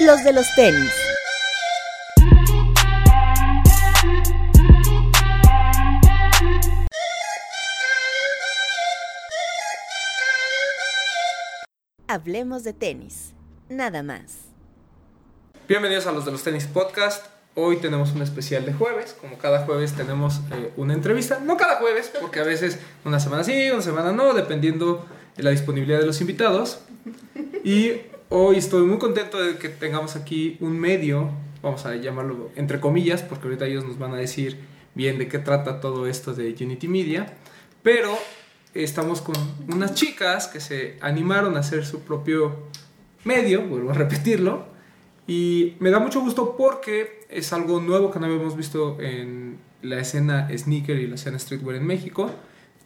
los de los tenis. Hablemos de tenis, nada más. Bienvenidos a los de los tenis podcast. Hoy tenemos un especial de jueves. Como cada jueves tenemos eh, una entrevista. No cada jueves, porque a veces una semana sí, una semana no, dependiendo de la disponibilidad de los invitados. Y hoy estoy muy contento de que tengamos aquí un medio, vamos a llamarlo entre comillas, porque ahorita ellos nos van a decir bien de qué trata todo esto de Unity Media. Pero estamos con unas chicas que se animaron a hacer su propio medio, vuelvo a repetirlo, y me da mucho gusto porque es algo nuevo que no habíamos visto en la escena sneaker y la escena streetwear en México.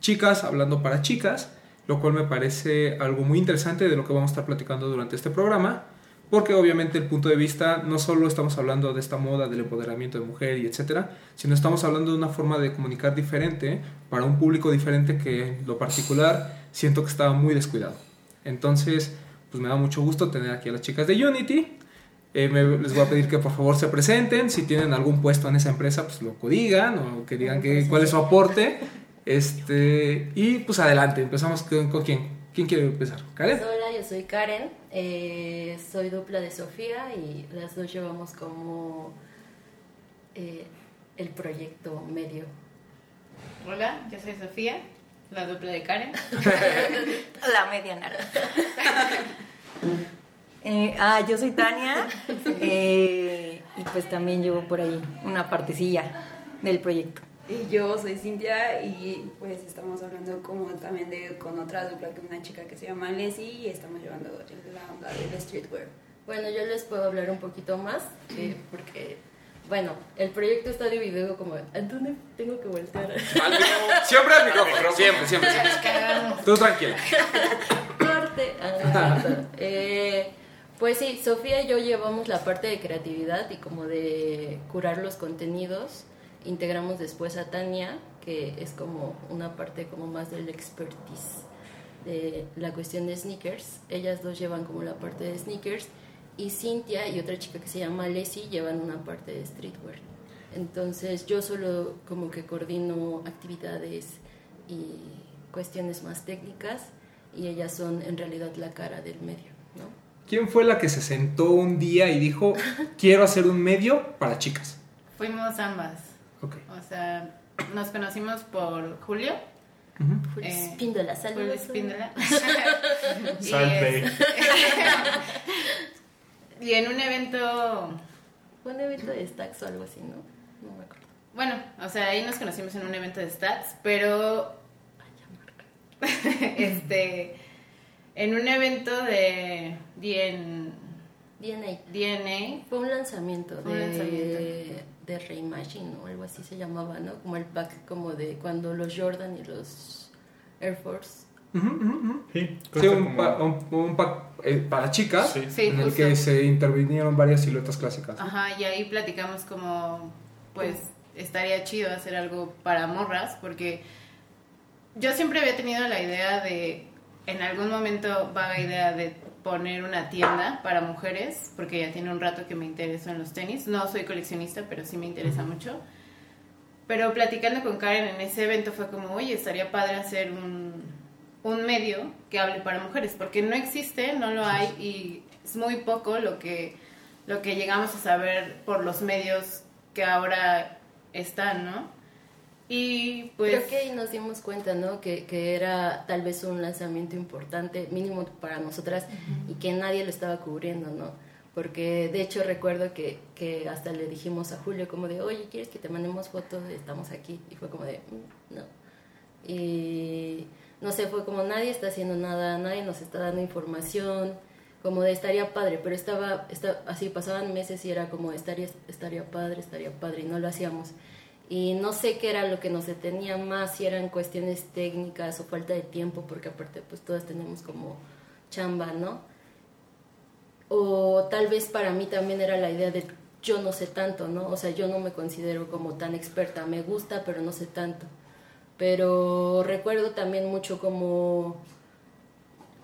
Chicas hablando para chicas, lo cual me parece algo muy interesante de lo que vamos a estar platicando durante este programa, porque obviamente el punto de vista no solo estamos hablando de esta moda del empoderamiento de mujer y etcétera, sino estamos hablando de una forma de comunicar diferente para un público diferente que en lo particular siento que estaba muy descuidado. Entonces, pues me da mucho gusto tener aquí a las chicas de Unity. Eh, me- les voy a pedir que por favor se presenten. Si tienen algún puesto en esa empresa, pues lo digan o que digan que, cuál es su aporte. Este, y pues adelante, empezamos con, con quién. ¿Quién quiere empezar? ¿Karen? Hola, yo soy Karen, eh, soy dupla de Sofía y las dos llevamos como eh, el proyecto medio. Hola, yo soy Sofía, la dupla de Karen. La media naranja. Eh, ah, yo soy Tania eh, y pues también llevo por ahí una partecilla del proyecto. Y yo soy Cintia y pues estamos hablando como también de con otra dupla que una chica que se llama Leslie y estamos llevando la onda del streetwear. Bueno, yo les puedo hablar un poquito más eh, porque, bueno, el proyecto está dividido como... ¿A dónde tengo que voltear? Siempre al micrófono. Siempre, siempre, siempre. Tú tranquila. Corte. Ah, eh, pues sí, Sofía y yo llevamos la parte de creatividad y como de curar los contenidos. Integramos después a Tania, que es como una parte como más del expertise de la cuestión de sneakers. Ellas dos llevan como la parte de sneakers y Cintia y otra chica que se llama Leslie llevan una parte de streetwear. Entonces yo solo como que coordino actividades y cuestiones más técnicas y ellas son en realidad la cara del medio, ¿no? ¿Quién fue la que se sentó un día y dijo, quiero hacer un medio para chicas? Fuimos ambas. Ok. O sea, nos conocimos por Julio. Julio Eh, Espíndola, Julio saludos. Espíndola. y, y en un evento, Fue un evento de stacks o algo así, ¿no? No me acuerdo. bueno, o sea, ahí nos conocimos en un evento de stats, pero este en un evento de DN, DNA. DNA Fue un lanzamiento Fue un lanzamiento. de Reimagine o algo así se llamaba, ¿no? Como el pack como de cuando los Jordan y los Air Force. Sí, un, como- pa- un- un pack eh, para chicas Sí. Sí, en el justo. que se intervinieron varias siluetas clásicas. Ajá, y ahí platicamos como, pues, estaría chido hacer algo para morras, porque yo siempre había tenido la idea de, en algún momento, vaga idea de poner una tienda para mujeres, porque ya tiene un rato que me intereso en los tenis. No soy coleccionista, pero sí me interesa mucho. Pero platicando con Karen en ese evento fue como, oye, estaría padre hacer un, un medio que hable para mujeres, porque no existe, no lo hay y es muy poco lo que, lo que llegamos a saber por los medios que ahora están, ¿no? Y pues... Creo que ahí nos dimos cuenta, ¿no? Que, que era tal vez un lanzamiento importante, mínimo para nosotras, y que nadie lo estaba cubriendo, ¿no? Porque de hecho recuerdo que, que hasta le dijimos a Julio como de, oye, ¿quieres que te mandemos fotos? Estamos aquí. Y fue como de, "Mm, no. Y no sé, fue como nadie está haciendo nada, nadie nos está dando información, como de estaría padre, pero estaba, esta- así pasaban meses y era como estaría, estaría padre, estaría padre, y no lo hacíamos. Y no sé qué era lo que nos detenía más, si eran cuestiones técnicas o falta de tiempo, porque aparte pues todas tenemos como chamba, ¿no? O tal vez para mí también era la idea de yo no sé tanto, ¿no? O sea, yo no me considero como tan experta, me gusta, pero no sé tanto. Pero recuerdo también mucho como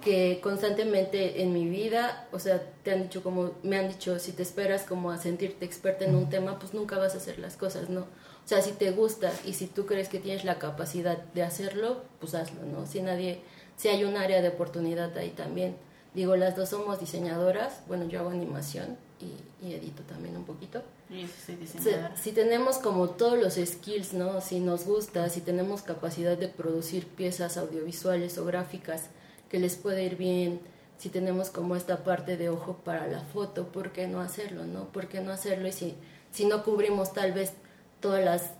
que constantemente en mi vida, o sea, te han dicho como, me han dicho, si te esperas como a sentirte experta en un tema, pues nunca vas a hacer las cosas, ¿no? O sea, si te gusta y si tú crees que tienes la capacidad de hacerlo, pues hazlo, ¿no? Si nadie, si hay un área de oportunidad ahí también. Digo, las dos somos diseñadoras, bueno, yo hago animación y, y edito también un poquito. Y soy Si, diseñadora. si tenemos como todos los skills, ¿no? Si nos gusta, si tenemos capacidad de producir piezas audiovisuales o gráficas que les puede ir bien, si tenemos como esta parte de ojo para la foto, ¿por qué no hacerlo, no? ¿Por qué no hacerlo? Y si, si no cubrimos tal vez todas las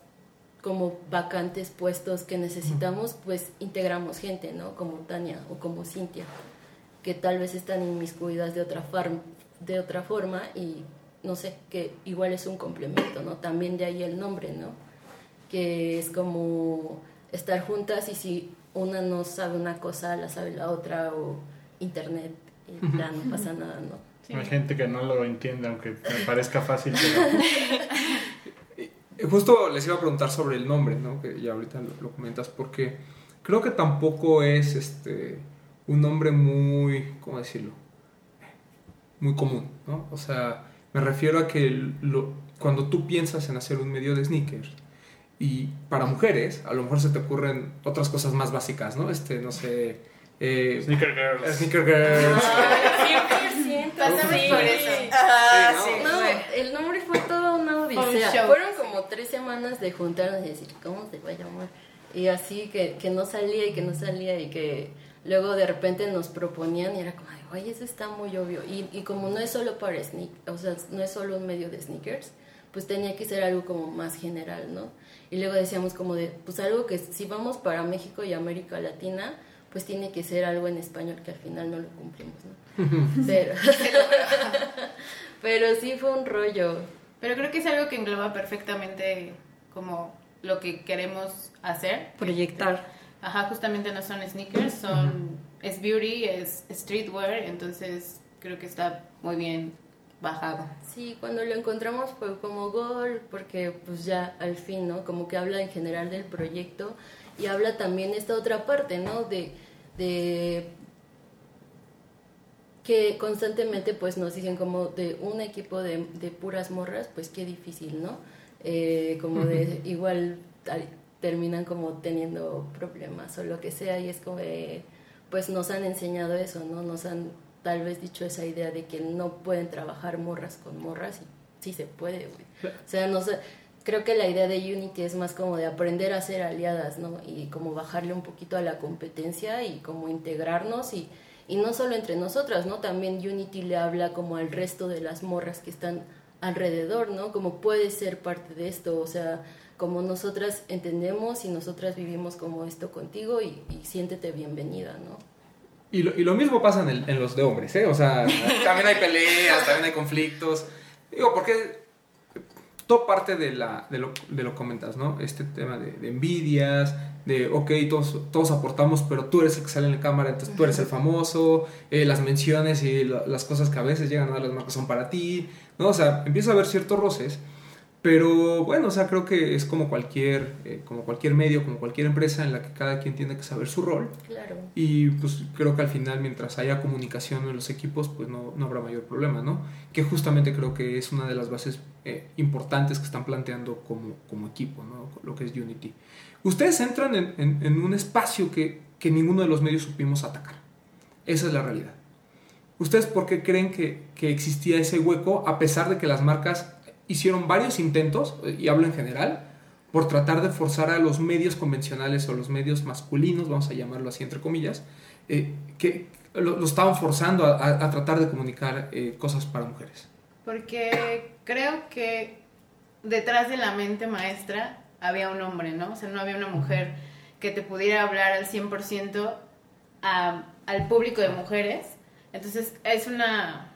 como vacantes puestos que necesitamos, pues integramos gente, ¿no? Como Tania o como Cintia, que tal vez están inmiscuidas de otra, farm, de otra forma y no sé, que igual es un complemento, ¿no? También de ahí el nombre, ¿no? Que es como estar juntas y si una no sabe una cosa, la sabe la otra o internet y ya no pasa nada, ¿no? Hay gente que no lo entiende, aunque me parezca fácil. Pero... Eh, Justo les iba a preguntar sobre el nombre, ¿no? Que ya ahorita lo, lo comentas, porque creo que tampoco es este un nombre muy, ¿cómo decirlo? Muy común, ¿no? O sea, me refiero a que lo- cuando tú piensas en hacer un medio de sneakers y para mujeres, a lo mejor se te ocurren otras cosas más básicas, ¿no? Este, no sé, eh, Sneaker Girls. Sneaker Girls. 100%. Pasamos sí. por eso. Ah, Sí, sí, No, el nombre fue toda una un odisea. Fueron tres semanas de juntarnos y decir, ¿cómo se va a llamar? Y así que, que no salía y que no salía y que luego de repente nos proponían y era como, ay, oye, eso está muy obvio. Y, y como no es solo para sneak, o sea, no es solo un medio de sneakers, pues tenía que ser algo como más general, ¿no? Y luego decíamos como de, pues algo que si vamos para México y América Latina, pues tiene que ser algo en español que al final no lo cumplimos, ¿no? Pero, pero sí fue un rollo. Pero creo que es algo que engloba perfectamente como lo que queremos hacer. Proyectar. Ajá, justamente no son sneakers, son es beauty, es streetwear, entonces creo que está muy bien bajado. Sí, cuando lo encontramos fue como gol, porque pues ya al fin, ¿no? Como que habla en general del proyecto y habla también esta otra parte, ¿no? De, de que constantemente pues nos dicen como de un equipo de, de puras morras, pues qué difícil, ¿no? Eh, como de igual terminan como teniendo problemas o lo que sea y es como pues nos han enseñado eso, ¿no? Nos han tal vez dicho esa idea de que no pueden trabajar morras con morras y sí se puede, güey. O sea, no sé, creo que la idea de Unity es más como de aprender a ser aliadas, ¿no? Y como bajarle un poquito a la competencia y como integrarnos y, y no solo entre nosotras, ¿no? También Unity le habla como al resto de las morras que están alrededor, ¿no? Como puedes ser parte de esto, o sea, como nosotras entendemos y nosotras vivimos como esto contigo y, y siéntete bienvenida, ¿no? Y lo, y lo mismo pasa en, en los de hombres, ¿eh? O sea, también hay peleas, también hay conflictos. Digo, porque todo parte de, la, de, lo, de lo comentas, ¿no? Este tema de, de envidias, de, ok, todos, todos aportamos, pero tú eres el que sale en la cámara, entonces tú eres el famoso, eh, las menciones y la- las cosas que a veces llegan a dar las marcas son para ti, ¿no? O sea, empieza a haber ciertos roces. Pero bueno, o sea, creo que es como cualquier, eh, como cualquier medio, como cualquier empresa en la que cada quien tiene que saber su rol. Claro. Y pues creo que al final, mientras haya comunicación en los equipos, pues no, no habrá mayor problema, ¿no? Que justamente creo que es una de las bases eh, importantes que están planteando como, como equipo, ¿no? Lo que es Unity. Ustedes entran en, en- en un espacio que, que ninguno de los medios supimos atacar. Esa es la realidad. ¿Ustedes por qué creen que, que existía ese hueco a pesar de que las marcas hicieron varios intentos, eh, y hablo en general, por tratar de forzar a los medios convencionales o los medios masculinos, vamos a llamarlo así entre comillas, eh, que lo, lo estaban forzando a, a- a tratar de comunicar eh, cosas para mujeres? Porque creo que detrás de la mente maestra había un hombre, ¿no? O sea, no había una mujer que te pudiera hablar al 100% a- al público de mujeres. Entonces, es una,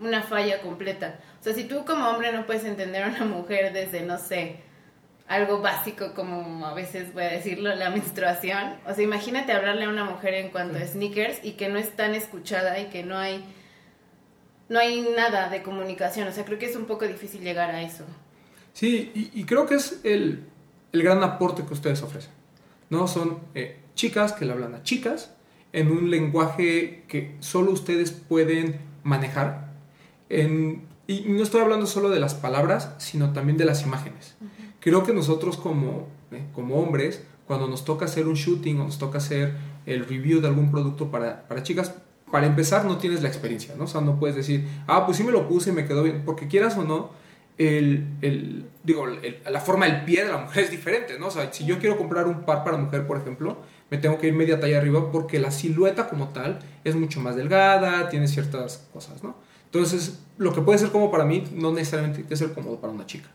una falla completa. O sea, si tú como hombre no puedes entender a una mujer desde, no sé, algo básico como a veces voy a decirlo, la menstruación. O sea, imagínate hablarle a una mujer en cuanto a sneakers y que no es tan escuchada y que no hay no hay nada de comunicación. O sea, creo que es un poco difícil llegar a eso. Sí, y, y creo que es el, el gran aporte que ustedes ofrecen. ¿no? Son eh, chicas que le hablan a chicas en un lenguaje que solo ustedes pueden manejar. En- y no estoy hablando solo de las palabras, sino también de las imágenes. Creo que nosotros como, eh, como hombres, cuando nos toca hacer un shooting o nos toca hacer el review de algún producto para, para chicas, para empezar no tienes la experiencia, ¿no? O sea, no puedes decir, ah, pues sí me lo puse y me quedó bien, porque quieras o no, el, el- digo, el- la forma del pie de la mujer es diferente, ¿no? O sea, si yo quiero comprar un par para mujer, por ejemplo, me tengo que ir media talla arriba porque la silueta como tal es mucho más delgada, tiene ciertas cosas, ¿no? Entonces, lo que puede ser como para mí, no necesariamente tiene que ser cómodo para una chica.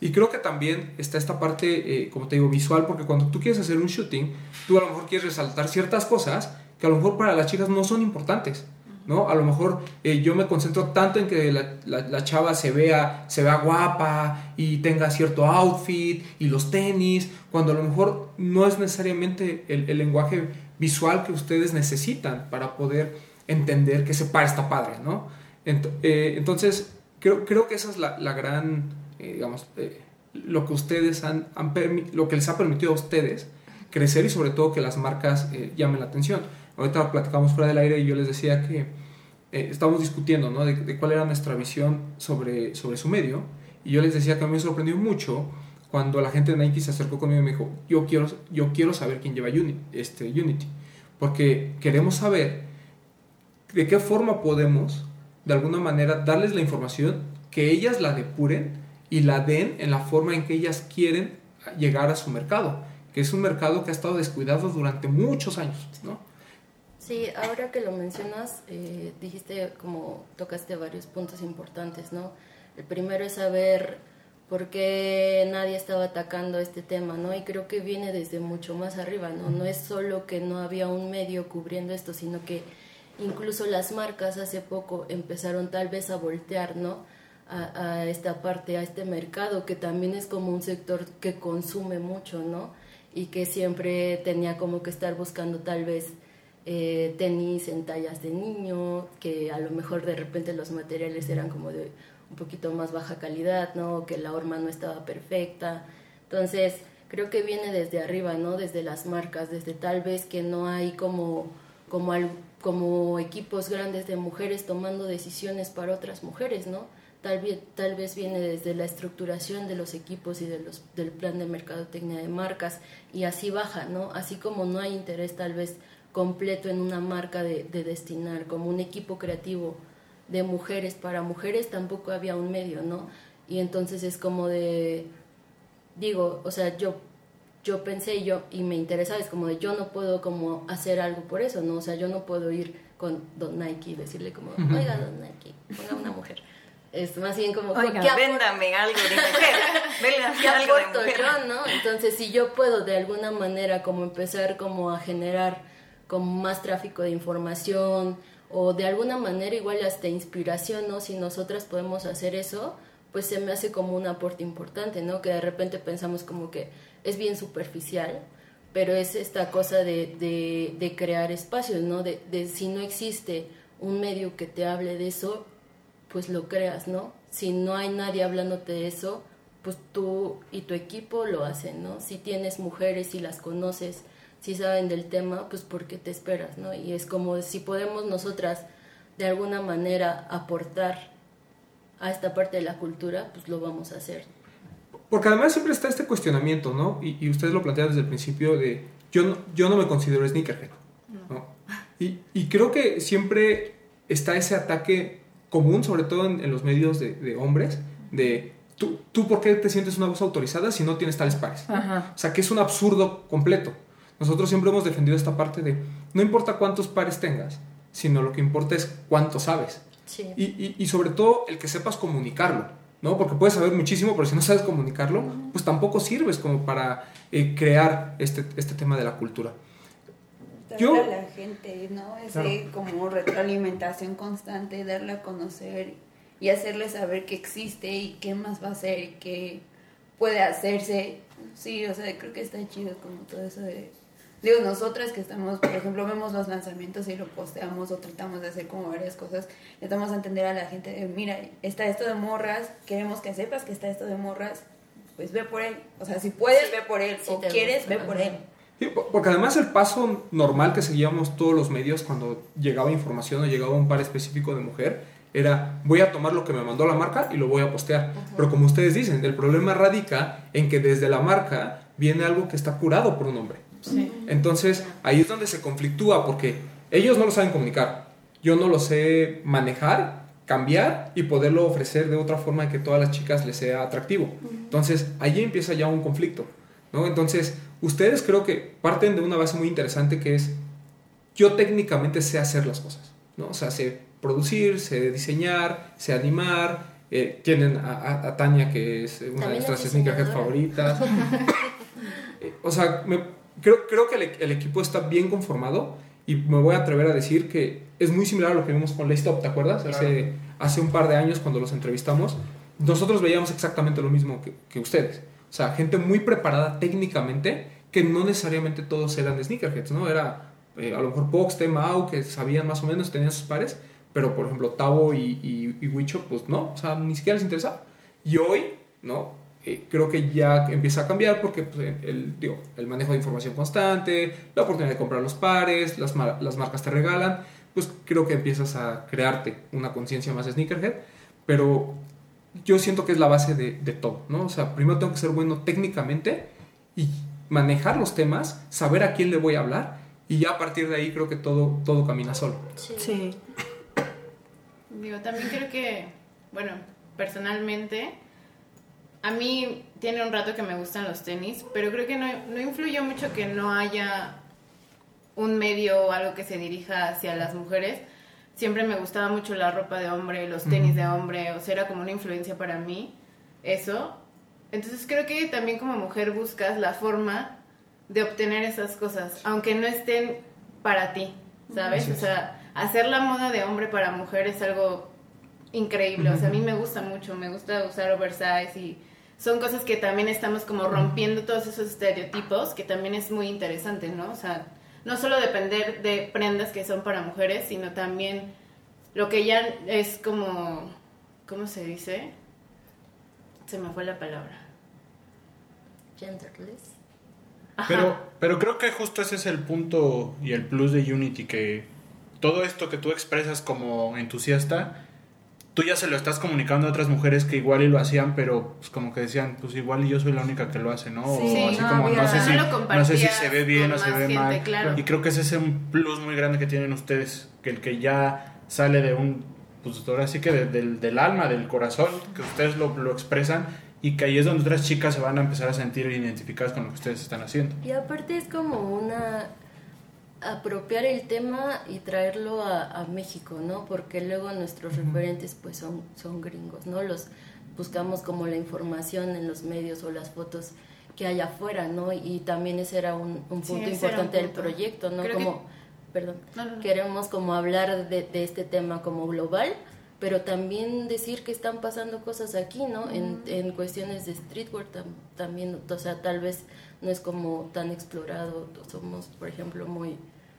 Y creo que también está esta parte, eh, como te digo, visual, porque cuando tú quieres hacer un shooting, tú a lo mejor quieres resaltar ciertas cosas que a lo mejor para las chicas no son importantes, ¿no? A lo mejor eh, yo me concentro tanto en que la, la- la chava se vea, se vea guapa y tenga cierto outfit y los tenis, cuando a lo mejor no es necesariamente el, el lenguaje visual que ustedes necesitan para poder entender que ese par está padre, ¿no? Eh, entonces, creo, creo que esa es la, la gran, eh, digamos, eh, lo que ustedes han, han lo que les ha permitido a ustedes crecer y sobre todo que las marcas llamen la atención. Ahorita platicamos fuera del aire y yo les decía que estábamos discutiendo ¿no? de, cuál era nuestra visión sobre, sobre su medio y yo les decía que a mí me sorprendió mucho cuando la gente de Nike se acercó conmigo y me dijo, yo quiero, yo quiero saber quién lleva Uni- este, Unity, porque queremos saber de qué forma podemos, de alguna manera, darles la información, que ellas la depuren y la den en la forma en que ellas quieren llegar a su mercado, que es un mercado que ha estado descuidado durante muchos años, ¿no? Sí, ahora que lo mencionas, eh, dijiste como tocaste varios puntos importantes, ¿no? El primero es saber por qué nadie estaba atacando este tema, ¿no? Y creo que viene desde mucho más arriba, ¿no? No es solo que no había un medio cubriendo esto, sino que incluso las marcas hace poco empezaron tal vez a voltear, ¿no? A, esta parte, a este mercado que también es como un sector que consume mucho, ¿no? Y que siempre tenía como que estar buscando tal vez eh, tenis en tallas de niño, que a lo mejor de repente los materiales eran como de un poquito más baja calidad, ¿no? Que la horma no estaba perfecta. Entonces, creo que viene desde arriba, ¿no? Desde las marcas, desde tal vez que no hay como, como, al- como equipos grandes de mujeres tomando decisiones para otras mujeres, ¿no? Tal vez, tal vez viene desde la estructuración de los equipos y del plan de mercadotecnia de marcas y así baja, ¿no? Así como no hay interés tal vez completo en una marca de, de destinar como un equipo creativo de mujeres para mujeres, tampoco había un medio, ¿no? Y entonces es como de, digo, o sea, yo yo pensé y yo y me interesaba es como de yo no puedo como hacer algo por eso no o sea yo no puedo ir con Don Nike y decirle como oiga Don Nike ponga una mujer es más bien como Oiga, ¿qué véndame algo de mujer. Véndame ¿qué algo de aporto mujer. yo, no? Entonces, si yo puedo de alguna manera como empezar como a generar como más tráfico de información o de alguna manera igual hasta inspiración, ¿no? Si nosotras podemos hacer eso, pues se me hace como un aporte importante, ¿no? Que de repente pensamos como que es bien superficial, pero es esta cosa de, de, crear espacios, ¿no? De, si no existe un medio que te hable de eso, pues lo creas, ¿no? Si no hay nadie hablándote de eso, pues tú y tu equipo lo hacen, ¿no? Si tienes mujeres y las conoces, si saben del tema, pues ¿por qué te esperas, no? Y es como si podemos nosotras de alguna manera aportar a esta parte de la cultura, pues lo vamos a hacer. Porque además siempre está este cuestionamiento, ¿no? Y, y ustedes lo plantean desde el principio de yo no, yo no me considero sneakerhead. ¿no? Y, y creo que siempre está ese ataque común, sobre todo en, en los medios de, de hombres, de ¿tú, tú por qué te sientes una voz autorizada si no tienes tales pares. Ajá. O sea, que es un absurdo completo. Nosotros siempre hemos defendido esta parte de no importa cuántos pares tengas, sino lo que importa es cuánto sabes. Sí. Y, y- y sobre todo el que sepas comunicarlo, ¿no? Porque puedes saber muchísimo, pero si no sabes comunicarlo, pues tampoco sirves como para eh, crear este, este tema de la cultura. Yo- a la gente, ¿no? Ese Claro. como retroalimentación constante, darle a conocer y hacerle saber que existe y qué más va a hacer y qué puede hacerse. Sí, o sea, creo que está chido como todo eso de... Digo, nosotras que estamos, por ejemplo, vemos los lanzamientos y lo posteamos o tratamos de hacer como varias cosas, le damos a entender a la gente de, mira, está esto de morras, queremos que sepas que está esto de morras, pues ve por él. O sea, si puedes, Sí. ve por él. O te quieres, gusta, ve por él. Sí, po- porque además el paso normal que seguíamos todos los medios cuando llegaba información o llegaba un par específico de mujer era voy a tomar lo que me mandó la marca y lo voy a postear. Pero como ustedes dicen, el problema radica en que desde la marca viene algo que está curado por un hombre. Sí. Entonces ahí es donde se conflictúa porque ellos no lo saben comunicar. Yo no lo sé manejar, cambiar y poderlo ofrecer de otra forma que todas las chicas les sea atractivo. Entonces ahí empieza ya un conflicto. ¿no? Entonces ustedes creo que parten de una base muy interesante que es yo técnicamente sé hacer las cosas. ¿no? O sea, sé producir, sé diseñar, sé animar. eh, tienen a, a- a Tania, que es una de También nuestras diseñadora. favoritas. Eh, o sea, me- creo, creo que el, el equipo está bien conformado y me voy a atrever a decir que es muy similar a lo que vimos con Laystop, ¿te acuerdas? Hace, hace un par de años cuando los entrevistamos, nosotros veíamos exactamente lo mismo que, que ustedes. O sea, gente muy preparada técnicamente que no necesariamente todos eran sneakerheads, ¿no? Era eh, a lo mejor Pox, Mau, que sabían más o menos, tenían sus pares, pero por ejemplo Tavo y, y, y Wicho, pues no, o sea, ni siquiera les interesaba. Y hoy, ¿no? Eh, creo que ya empieza a cambiar porque pues, el, digo, el manejo de información constante, la oportunidad de comprar los pares, las, mar- las marcas te regalan, pues creo que empiezas a crearte una conciencia más sneakerhead, pero yo siento que es la base de, de todo, ¿no? O sea, primero tengo que ser bueno técnicamente y manejar los temas, saber a quién le voy a hablar y ya a partir de ahí creo que todo, todo camina solo. Sí. Digo, también creo que, bueno, personalmente, a mí tiene un rato que me gustan los tenis, pero creo que no, no influyó mucho que no haya un medio o algo que se dirija hacia las mujeres. Siempre me gustaba mucho la ropa de hombre, los tenis de hombre, o sea, era como una influencia para mí, eso. Entonces creo que también como mujer buscas la forma de obtener esas cosas, aunque no estén para ti, ¿sabes? O sea, hacer la moda de hombre para mujer es algo increíble, o sea, a mí me gusta mucho, me gusta usar oversize y son cosas que también estamos como rompiendo todos esos estereotipos, que también es muy interesante, ¿no? O sea, no solo depender de prendas que son para mujeres, sino también lo que ya es como, ¿cómo se dice? Se me fue la palabra. Genderless. Ajá. Pero, pero creo que justo ese es el punto y el plus de Unity, que todo esto que tú expresas como entusiasta, tú ya se lo estás comunicando a otras mujeres que igual y lo hacían, pero pues como que decían, pues igual y yo soy la única que lo hace, ¿no? O Sí, así no como no sé, si, no sé si se ve bien o se ve gente, mal. claro. Y creo que ese es un plus muy grande que tienen ustedes, que el que ya sale de un, pues ahora sí que de- del, del alma, del corazón, que ustedes lo, lo expresan y que ahí es donde otras chicas se van a empezar a sentir identificadas con lo que ustedes están haciendo. Y aparte es como una apropiar el tema y traerlo a, a México, ¿no? Porque luego nuestros referentes pues son, son gringos, ¿no? Los buscamos como la información en los medios o las fotos que hay afuera, ¿no? Y también ese era un, un punto un importante del proyecto, ¿no? Creo que- como, perdón, No, no, no. queremos como hablar de, de este tema como global, pero también decir que están pasando cosas aquí, ¿no? En, en cuestiones de streetwear tam- también, o sea, tal vez no es como tan explorado, somos, por ejemplo, muy,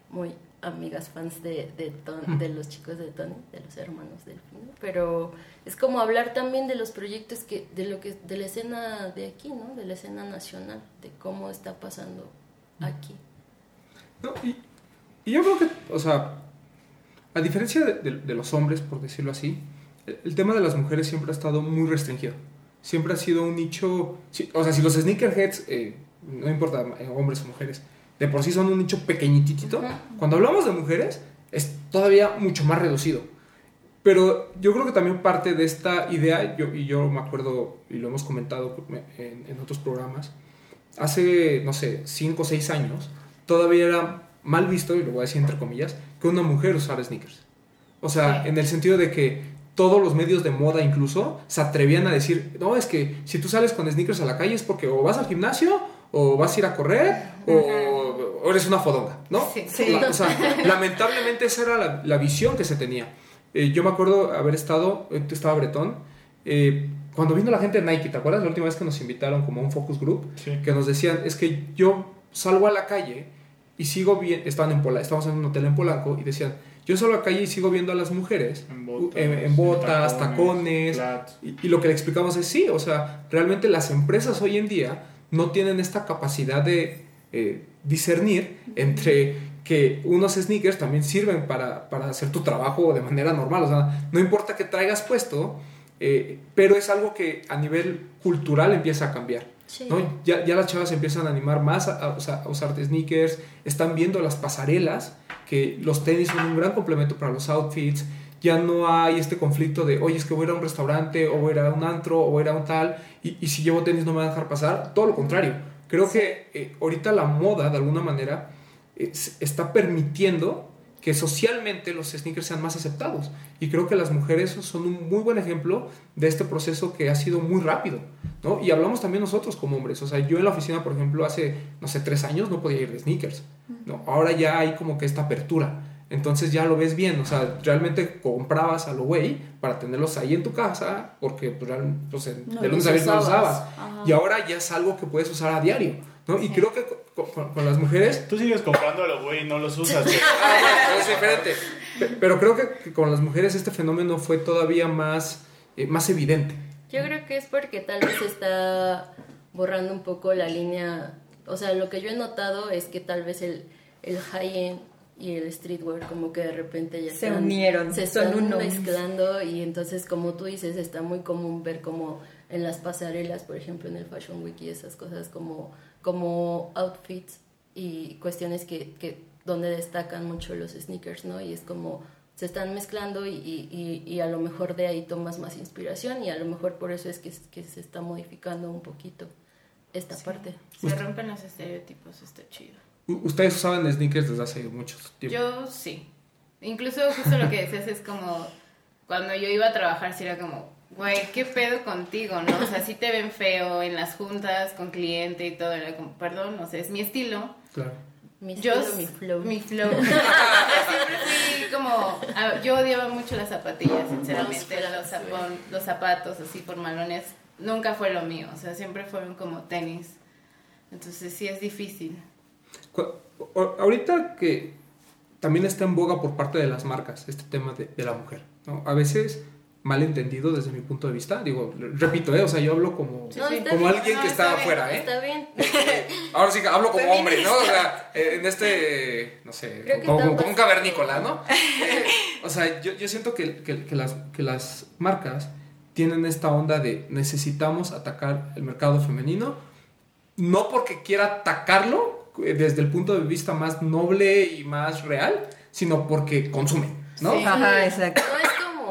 muy amigas fans de, de, Ton- de los chicos de Tony, de los hermanos Delfino, pero es como hablar también de los proyectos que, de lo que, de la escena de aquí, ¿no? De la escena nacional, de cómo está pasando aquí. No, y, y yo creo que, o sea, a diferencia de, de- de los hombres, por decirlo así, el, el tema de las mujeres siempre ha estado muy restringido. Siempre ha sido un nicho, o sea, si los sneakerheads, eh, no importa eh, hombres o mujeres, de por sí son un nicho pequeñitito, cuando hablamos de mujeres es todavía mucho más reducido. Pero yo creo que también parte de esta idea, yo, y yo me acuerdo, y lo hemos comentado en, en otros programas, hace, no sé, 5 o 6 años, todavía era mal visto, y lo voy a decir entre comillas, que una mujer usara sneakers. O sea, Sí. en el sentido de que todos los medios de moda incluso se atrevían a decir, no, es que si tú sales con sneakers a la calle es porque o vas al gimnasio, o vas a ir a correr, o, o eres una fodonga, ¿no? Sí. Sí. La- o sea, lamentablemente esa era la, la visión que se tenía. Eh, yo me acuerdo haber estado, eh, estaba Bretón, eh, cuando vino la gente de Nike, ¿te acuerdas? La última vez que nos invitaron como a un focus group, Sí. que nos decían, es que yo salgo a la calle y sigo viendo, estaban en Pola, estábamos en un hotel en Polanco y decían, yo salgo a la calle y sigo viendo a las mujeres En botas, en, en botas, tacones, y, y lo que le explicamos es sí, o sea, realmente las empresas hoy en día no tienen esta capacidad de eh, discernir entre que unos sneakers también sirven para, para, hacer tu trabajo de manera normal. O sea, no importa que traigas puesto, eh, pero es algo que a nivel cultural empieza a cambiar. ¿no? Ya, ya, las chavas empiezan a animar más a, a, usar sneakers, están viendo las pasarelas, que los tenis son un gran complemento para los outfits. Ya no hay este conflicto de, oye, es que voy a ir a un restaurante, o voy a ir a un antro, o voy a ir a un tal, y, y si llevo tenis no me van a dejar pasar. Todo lo contrario. Creo que eh, ahorita la moda, de alguna manera, está permitiendo que socialmente los sneakers sean más aceptados. Y creo que las mujeres son un muy buen ejemplo de este proceso que ha sido muy rápido. ¿no? Y hablamos también nosotros como hombres. O sea, yo en la oficina, por ejemplo, hace, no sé, tres años no podía ir de sneakers. ¿no? Ahora ya hay como que esta apertura. Entonces ya lo ves bien, o sea, realmente comprabas a lo güey para tenerlos ahí en tu casa, porque pues, pues de lunes a viernes no los usabas. Y ahora ya es algo que puedes usar a diario. ¿no? Y creo que con, las mujeres... Tú sigues comprándolo, güey, y no los usas. ah, es diferente. Pero creo que, con las mujeres este fenómeno fue todavía más, eh, más evidente. Yo creo que es porque tal vez está borrando un poco la línea... O sea, lo que yo he notado es que tal vez el, el high-end y el streetwear como que de repente ya se unieron, se están mezclando y entonces como tú dices está muy común ver como en las pasarelas, por ejemplo en el Fashion Week y esas cosas como como outfits y cuestiones que, que, donde destacan mucho los sneakers, ¿no? Y es como se están mezclando y, y, y, a lo mejor de ahí tomas más inspiración y a lo mejor por eso es que, que se está modificando un poquito esta parte. Se rompen los estereotipos, está chido. ¿Ustedes usaban sneakers desde hace mucho tiempo? Yo sí. Incluso justo lo que decías es como, cuando yo iba a trabajar, sí era como, güey, ¿qué pedo contigo, no? O sea, sí te ven feo en las juntas con cliente y todo, era como, perdón, o sea, es mi estilo. Claro. Mi estilo, mi flow. Mi flow. yo siempre fui como, yo odiaba mucho las zapatillas, sinceramente, los, los zapatos así por malones, nunca fue lo mío, o sea, siempre fueron como tenis. Entonces sí es difícil. Ahorita que también está en boga por parte de las marcas este tema de, de la mujer, ¿no? A veces mal entendido desde mi punto de vista. Digo, repito, ¿eh? o sea, yo hablo como, como alguien que está, afuera, ¿eh? Está bien. Ahora sí que hablo como hombre, ¿no? O sea, eh, en este, no sé, como, un cavernícola, ¿no? o sea, yo, yo siento que, que, que, las, que las marcas tienen esta onda de necesitamos atacar el mercado femenino, no porque quiera atacarlo desde el punto de vista más noble y más real, sino porque consumen, ¿no? Ajá, exacto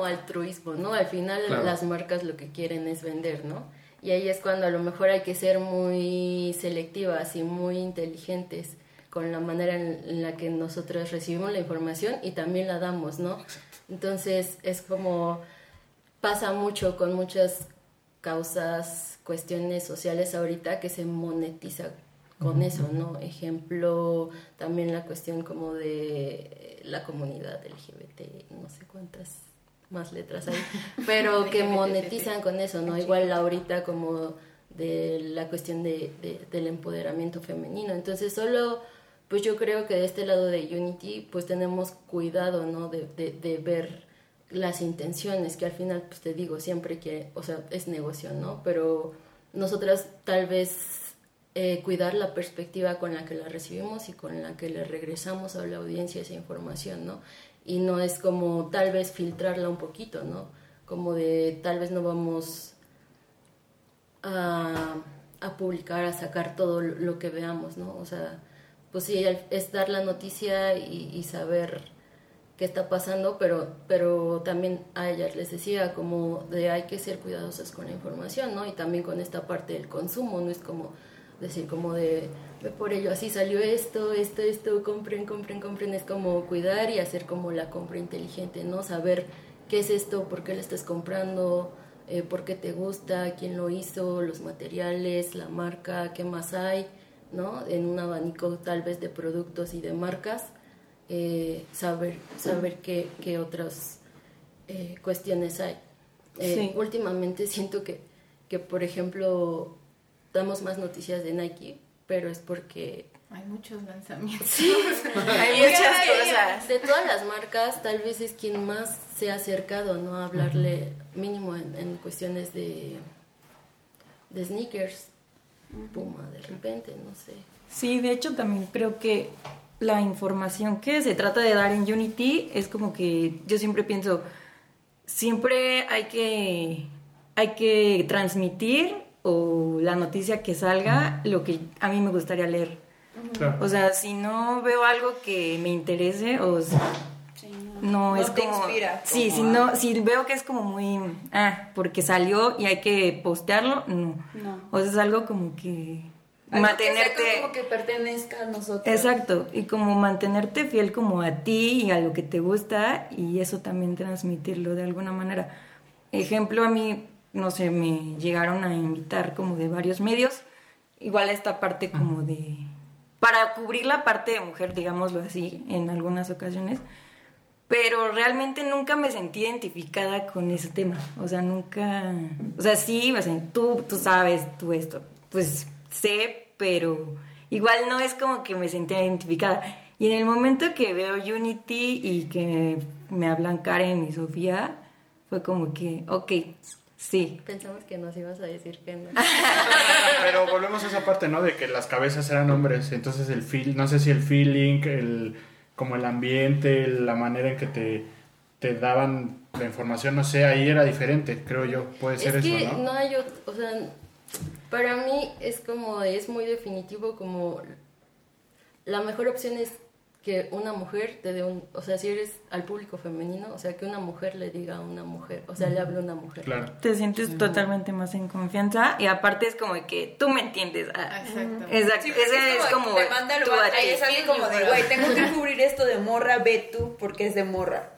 altruismo, ¿no? Al final las marcas lo que quieren es vender, ¿no? Y ahí es cuando a lo mejor hay que ser muy selectivas y muy inteligentes con la manera en, la que nosotros recibimos la información y también la damos, ¿no? Entonces es como pasa mucho con muchas causas, cuestiones sociales ahorita que se monetiza con eso, ¿no? Ejemplo, también la cuestión como de la comunidad LGBT, no sé cuántas más letras ahí, pero que monetizan con eso, ¿no? Igual ahorita como de la cuestión de, del empoderamiento femenino. Entonces solo, pues yo creo que de este lado de Unity, pues tenemos cuidado, ¿no? De, de, ver las intenciones, que al final, pues te digo, siempre que, o sea, es negocio, ¿no? Pero nosotras tal vez eh, cuidar la perspectiva con la que la recibimos y con la que le regresamos a la audiencia esa información, ¿no? y no es como tal vez filtrarla un poquito, ¿no? Como de tal vez no vamos a, a publicar, a sacar todo lo que veamos, ¿no? O sea, pues sí, es dar la noticia y, saber qué está pasando, pero, pero también a ellas les decía como de hay que ser cuidadosas con la información, ¿no? Y también con esta parte del consumo, no es como decir como de por ello así salió esto, esto, esto, compren, compren, compren, es como cuidar y hacer como la compra inteligente, ¿no? Saber qué es esto, por qué lo estás comprando, eh, por qué te gusta, quién lo hizo, los materiales, la marca, qué más hay, ¿no? En un abanico tal vez de productos y de marcas, eh, saber, saber qué, qué otras eh, cuestiones hay. Últimamente siento que, que, por ejemplo, damos más noticias de Nike pero es porque hay muchos lanzamientos. hay muchas cosas. De todas las marcas, tal vez es quien más se ha acercado, ¿no? A hablarle mínimo en, cuestiones de, de sneakers. Puma, de repente, no sé. Sí, de hecho también creo que la información que se trata de dar en Unity es como que yo siempre pienso, siempre hay que, hay que transmitir o la noticia que salga lo que a mí me gustaría leer. Claro. O sea, si no veo algo que me interese o s- no, No es te como inspira, sí, como si no si veo que es como muy ah, porque salió y hay que postearlo, no. No. O sea, es algo como que Algo que mantenerte sea como que pertenezca a nosotros. Exacto, y como mantenerte fiel como a ti y a lo que te gusta y eso también transmitirlo de alguna manera. Ejemplo, a mí, no sé, me llegaron a invitar como de varios medios, igual esta parte como de... para cubrir la parte de mujer, digámoslo así, en algunas ocasiones, pero realmente nunca me sentí identificada con ese tema, o sea, nunca... O sea, sí, o sea, tú, tú sabes, tú esto, pues sé, pero igual no es como que me sentía identificada. Y en el momento que veo Unity y que me hablan Karen y Sofía, fue como que, ok, sí. Pensamos que nos ibas a decir que no. Pero volvemos a esa parte, ¿no? De que las cabezas eran hombres, entonces el feel, no sé si el feeling, el como el ambiente, la manera en que te, te daban la información, no sé, ahí era diferente, creo yo, puede ser es eso, ¿no? no hay o sea, para mí es como, es muy definitivo como la mejor opción es que una mujer te dé un, o sea, si eres al público femenino, o sea, que una mujer le diga a una mujer, o sea, le hable a una mujer. Claro. Te sientes totalmente más en confianza y aparte es como que tú me entiendes. Ah, Exacto. Exacto, Sí, ese es como, te tú lugar, a ti. ahí es como de, güey, tengo que cubrir esto de morra, ve tú, porque es de morra.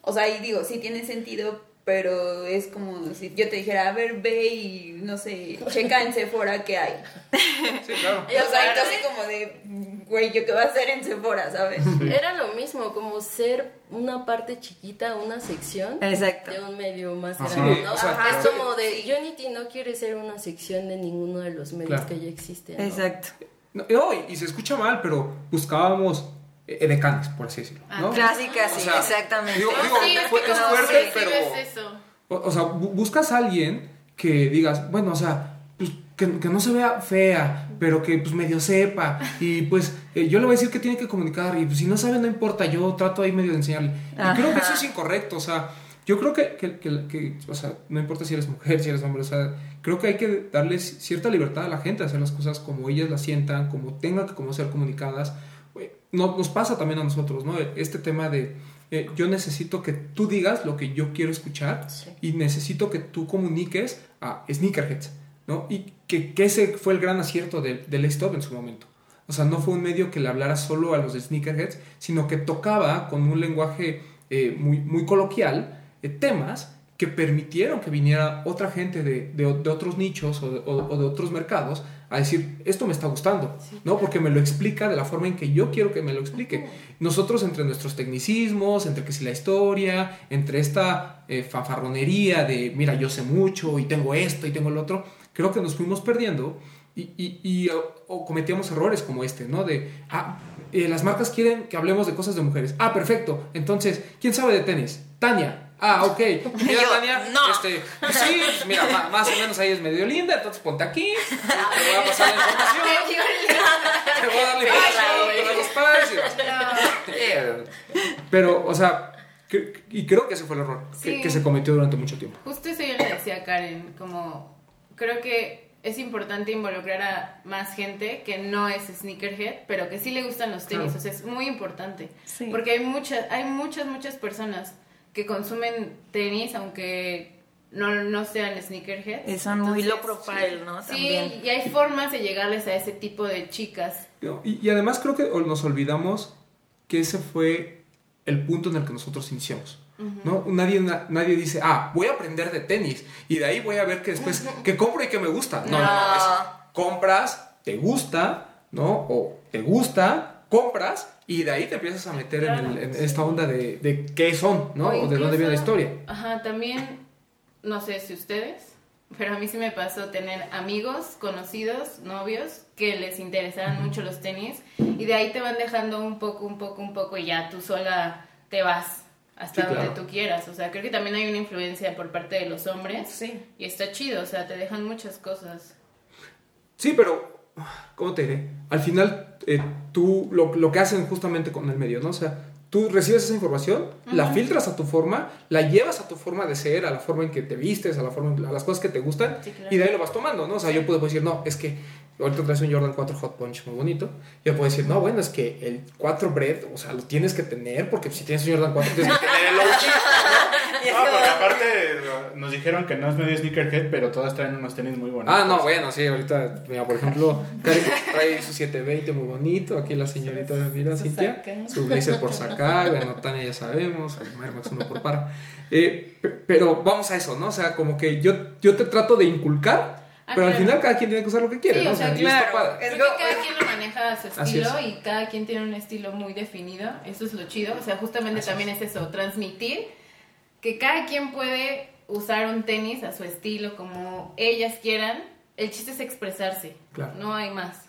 O sea, ahí digo, sí tiene sentido, pero es como si yo te dijera, a ver, ve y, no sé, checa en Sephora qué hay. Sí, claro. Y, o sea, así como de, güey, ¿yo qué voy a hacer en Sephora, sabes? Era lo mismo, como ser una parte chiquita, una sección Exacto. de un medio más Ajá. grande, Sí, ¿no? o sea, es como de Unity no quiere ser una sección de ninguno de los medios Claro. que ya existen. ¿no? Exacto. No, y se escucha mal, pero buscábamos eh, edecanes, por así decirlo. ¿no? Clásica, sí, O sea, exactamente. digo- digo, sí, es fue- que es fuerte, que pero- ves eso. O, o sea, bu- buscas a alguien que digas, bueno, o sea, pues, que, que no se vea fea, pero que pues medio sepa. Y pues eh, yo le voy a decir que tiene que comunicar. Y pues, si no sabe, no importa, yo trato ahí medio de enseñarle. Y creo que eso es incorrecto, o sea. Yo creo que, que, que- que, o sea, no importa si eres mujer, si eres hombre, o sea, creo que hay que darles cierta libertad a la gente de hacer las cosas como ellas las sientan, como tengan que como ser comunicadas. No, nos pasa también a nosotros, ¿no? Este tema de eh, yo necesito que tú digas lo que yo quiero escuchar Sí. y necesito que tú comuniques a Sneakerheads, ¿no? Y que, que ese fue el gran acierto de, de Let's Stop en su momento. O sea, no fue un medio que le hablara solo a los de Sneakerheads, sino que tocaba con un lenguaje eh, muy, muy coloquial eh, temas que permitieron que viniera otra gente de, de- de otros nichos o de, o- o de otros mercados a decir, esto me está gustando, ¿no? Porque me lo explica de la forma en que yo quiero que me lo explique. Nosotros entre nuestros tecnicismos, entre que si la historia, entre esta eh, fanfarronería de, mira, yo sé mucho y tengo esto y tengo el otro, creo que nos fuimos perdiendo y, y- y, o, o cometíamos errores como este, ¿no? De, ah, eh, las marcas quieren que hablemos de cosas de mujeres. Ah, perfecto. Entonces, ¿quién sabe de tenis? Tania. Ah, ok. Mira, Yo, Tania, no. este, pues sí, pues mira, ma- más o menos ahí es medio linda, entonces ponte aquí, te voy a pasar la información, te voy a dar la información, te los. Eh, Pero, o sea, y creo que ese fue el error que, se cometió durante mucho tiempo. Justo eso yo le decía a Karen, como creo que es importante involucrar a más gente que no es sneakerhead, pero que sí le gustan los tenis, Claro. o sea, es muy importante. Sí. Porque hay muchas, hay muchas, muchas personas que consumen tenis, aunque no, no sean sneakerheads. Y son muy low profile, ¿no? Sí, También. y hay formas de llegarles a ese tipo de chicas. ¿no? Y, y además creo que nos olvidamos que ese fue el punto en el que nosotros iniciamos. ¿no? Nadie, na- nadie dice, ah, voy a aprender de tenis y de ahí voy a ver que después, que compro y que me gusta. No, no, no, es compras, te gusta, ¿no? O te gusta, compras y de ahí te empiezas a meter en, el- en esta onda de, de qué son, ¿no? O, de dónde viene la historia. Ajá, también, no sé si ustedes, pero a mí sí me pasó tener amigos, conocidos, novios, que les interesaban mucho los tenis y de ahí te van dejando un poco, un poco, un poco y ya tú sola te vas hasta Sí, donde claro. tú quieras. O sea, creo que también hay una influencia por parte de los hombres Sí. y está chido, o sea, te dejan muchas cosas. Sí, pero ¿cómo te diré? Al final, eh, tú, lo, lo que hacen justamente con el medio, ¿no? O sea, tú recibes esa información, la filtras a tu forma, la llevas a tu forma de ser, a la forma en que te vistes, a la forma, a las cosas que te gustan, Sí, claro. y de ahí lo vas tomando, ¿no? O sea, yo puedo decir, no, es que ahorita traes un Jordan 4 Hot Punch muy bonito, yo puedo decir, no, bueno, es que el 4 Bread, o sea, lo tienes que tener, porque si tienes un Jordan 4, tienes que tener el OG, No, porque aparte nos dijeron que no es medio sneakerhead, pero todas traen unos tenis muy bonitos. Ah, no, bueno, sí, ahorita, mira, por ejemplo, trae, trae su 720 muy bonito, aquí la señorita, mira, Su Cintia, saca. su blazer por sacar, bueno, Tania ya sabemos, el Air Max 1 por par. Eh, pe- pero vamos a eso, ¿no? O sea, como que yo, yo te trato de inculcar, Ah, pero al claro. final cada quien tiene que usar lo que quiere, Sí, ¿no? o sea, claro. padre. Es que cada quien lo maneja a su estilo es. y cada quien tiene un estilo muy definido. Eso es lo chido. O sea, justamente Así también es. eso, transmitir que cada quien puede usar un tenis a su estilo como ellas quieran. El chiste es expresarse. Claro. No hay más.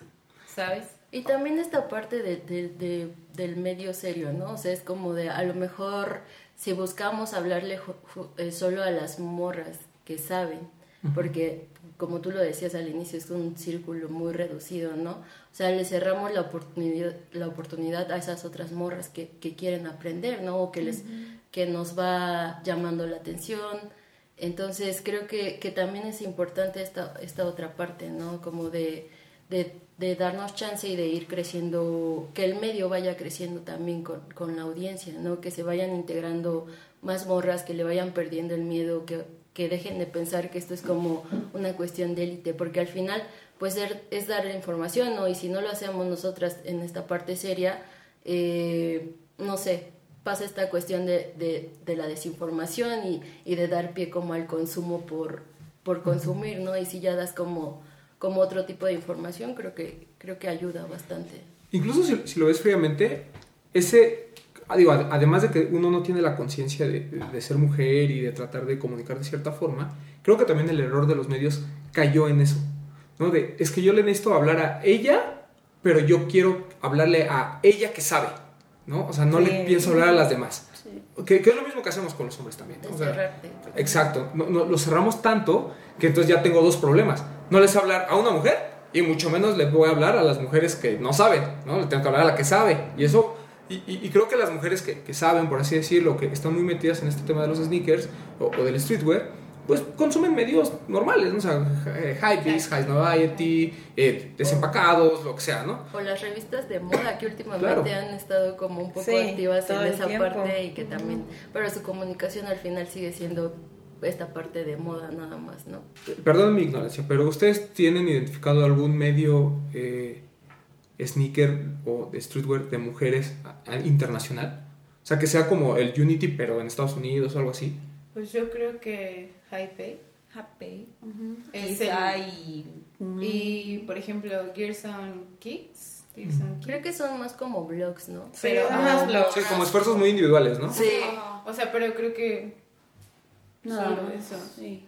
¿Sabes? Y también esta parte de, de- de- del medio serio, ¿no? O sea, es como de, a lo mejor, si buscamos hablarle eh, solo a las morras que saben, porque, como tú lo decías al inicio, es un círculo muy reducido, ¿no? O sea, le cerramos la oportunidad, la oportunidad a esas otras morras que, que quieren aprender, ¿no? O que, les, que nos va llamando la atención. Entonces, creo que, que también es importante esta, esta otra parte, ¿no? Como de, de, darnos chance y de ir creciendo, que el medio vaya creciendo también con, con la audiencia, ¿no? Que se vayan integrando más morras, que le vayan perdiendo el miedo, que, que dejen de pensar que esto es como una cuestión de élite, porque al final, pues es dar información, ¿no? Y si no lo hacemos nosotras en esta parte seria, eh, no sé, pasa esta cuestión de, de, de la desinformación y, y de dar pie como al consumo por, por consumir, ¿no? Y si ya das como, como otro tipo de información, creo que, creo que ayuda bastante. Incluso si, si lo ves fríamente, ese, ah, digo, ad- además de que uno no tiene la conciencia de- de ser mujer y de tratar de comunicar de cierta forma, creo que también el error de los medios cayó en eso, ¿no? De, es que yo le necesito hablar a ella, pero yo quiero hablarle a ella que sabe, ¿no? O sea, no Sí. le pienso hablar a las demás. Que, que es lo mismo que hacemos con los hombres también. ¿no? O sea. Exacto, no, no, lo cerramos tanto que entonces ya tengo dos problemas. No les hablar a una mujer y mucho menos les voy a hablar a las mujeres que no saben, ¿no? Le tengo que hablar a la que sabe. Y eso, y, y- y creo que las mujeres que, que saben, por así decirlo, que están muy metidas en este tema de los sneakers o, o del streetwear, pues consumen medios normales, ¿no? O sea, eh, Hypebeast, High Noviety, eh, desempacados, lo que sea, ¿no? O las revistas de moda que últimamente Claro. han estado como un poco Sí, activas en esa tiempo. parte y que también, pero su comunicación al final sigue siendo esta parte de moda nada más, ¿no? Perdón mi ignorancia, pero ¿ustedes tienen identificado algún medio eh, sneaker o de streetwear de mujeres internacional? O sea, que sea como el Unity, pero en Estados Unidos o algo así. Pues yo creo que Hype Happy. es Quizá el- y... y, por ejemplo, Gerson Kids. Gerson Kids. Creo que son más como blogs, ¿no? Sí, Pero, ah, más blogs. Sí, como esfuerzos muy individuales, ¿no? Sí. O sea, pero creo que Nada solo eso. Sí.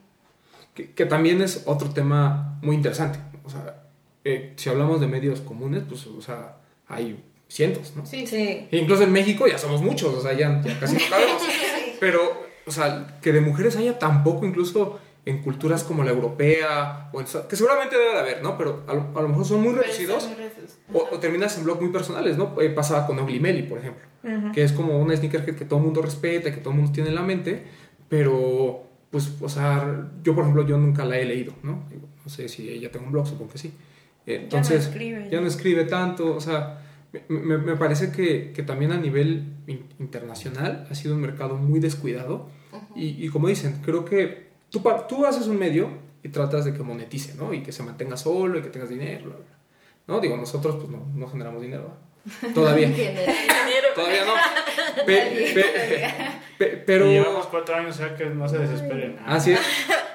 Que, que también es otro tema muy interesante. O sea, eh, si hablamos de medios comunes, pues, o sea, hay cientos, ¿no? Sí, Sí. E incluso en México ya somos muchos, o sea, ya, ya casi no cabemos. Pero, o sea, que de mujeres haya tan poco, incluso en culturas como la europea, o en- que seguramente debe de haber, ¿no? Pero a lo, a lo mejor son muy reducidos. O, o terminas en blogs muy personales, ¿no? Eh, pasaba con Ugly Melly, por ejemplo. Que es como una sneakerhead que todo el mundo respeta, que todo el mundo tiene en la mente. Pero, pues, o sea, yo, por ejemplo, yo nunca la he leído, ¿no? No sé si ella tenga un blog, supongo que sí. Eh, Entonces, escribe, ya ya. no escribe tanto, o sea, me, me- parece que, que también a nivel in- internacional ha sido un mercado muy descuidado. y, y como dicen, creo que tú, tú haces un medio y tratas de que monetice, ¿no? Y que se mantenga solo y que tengas dinero, bla, bla. ¿no? Digo, nosotros pues no, no generamos dinero, ¿verdad? Todavía. Todavía no. Pe- pe- pe- pero... Y llevamos cuatro años, o sea que no se desesperen. Así es.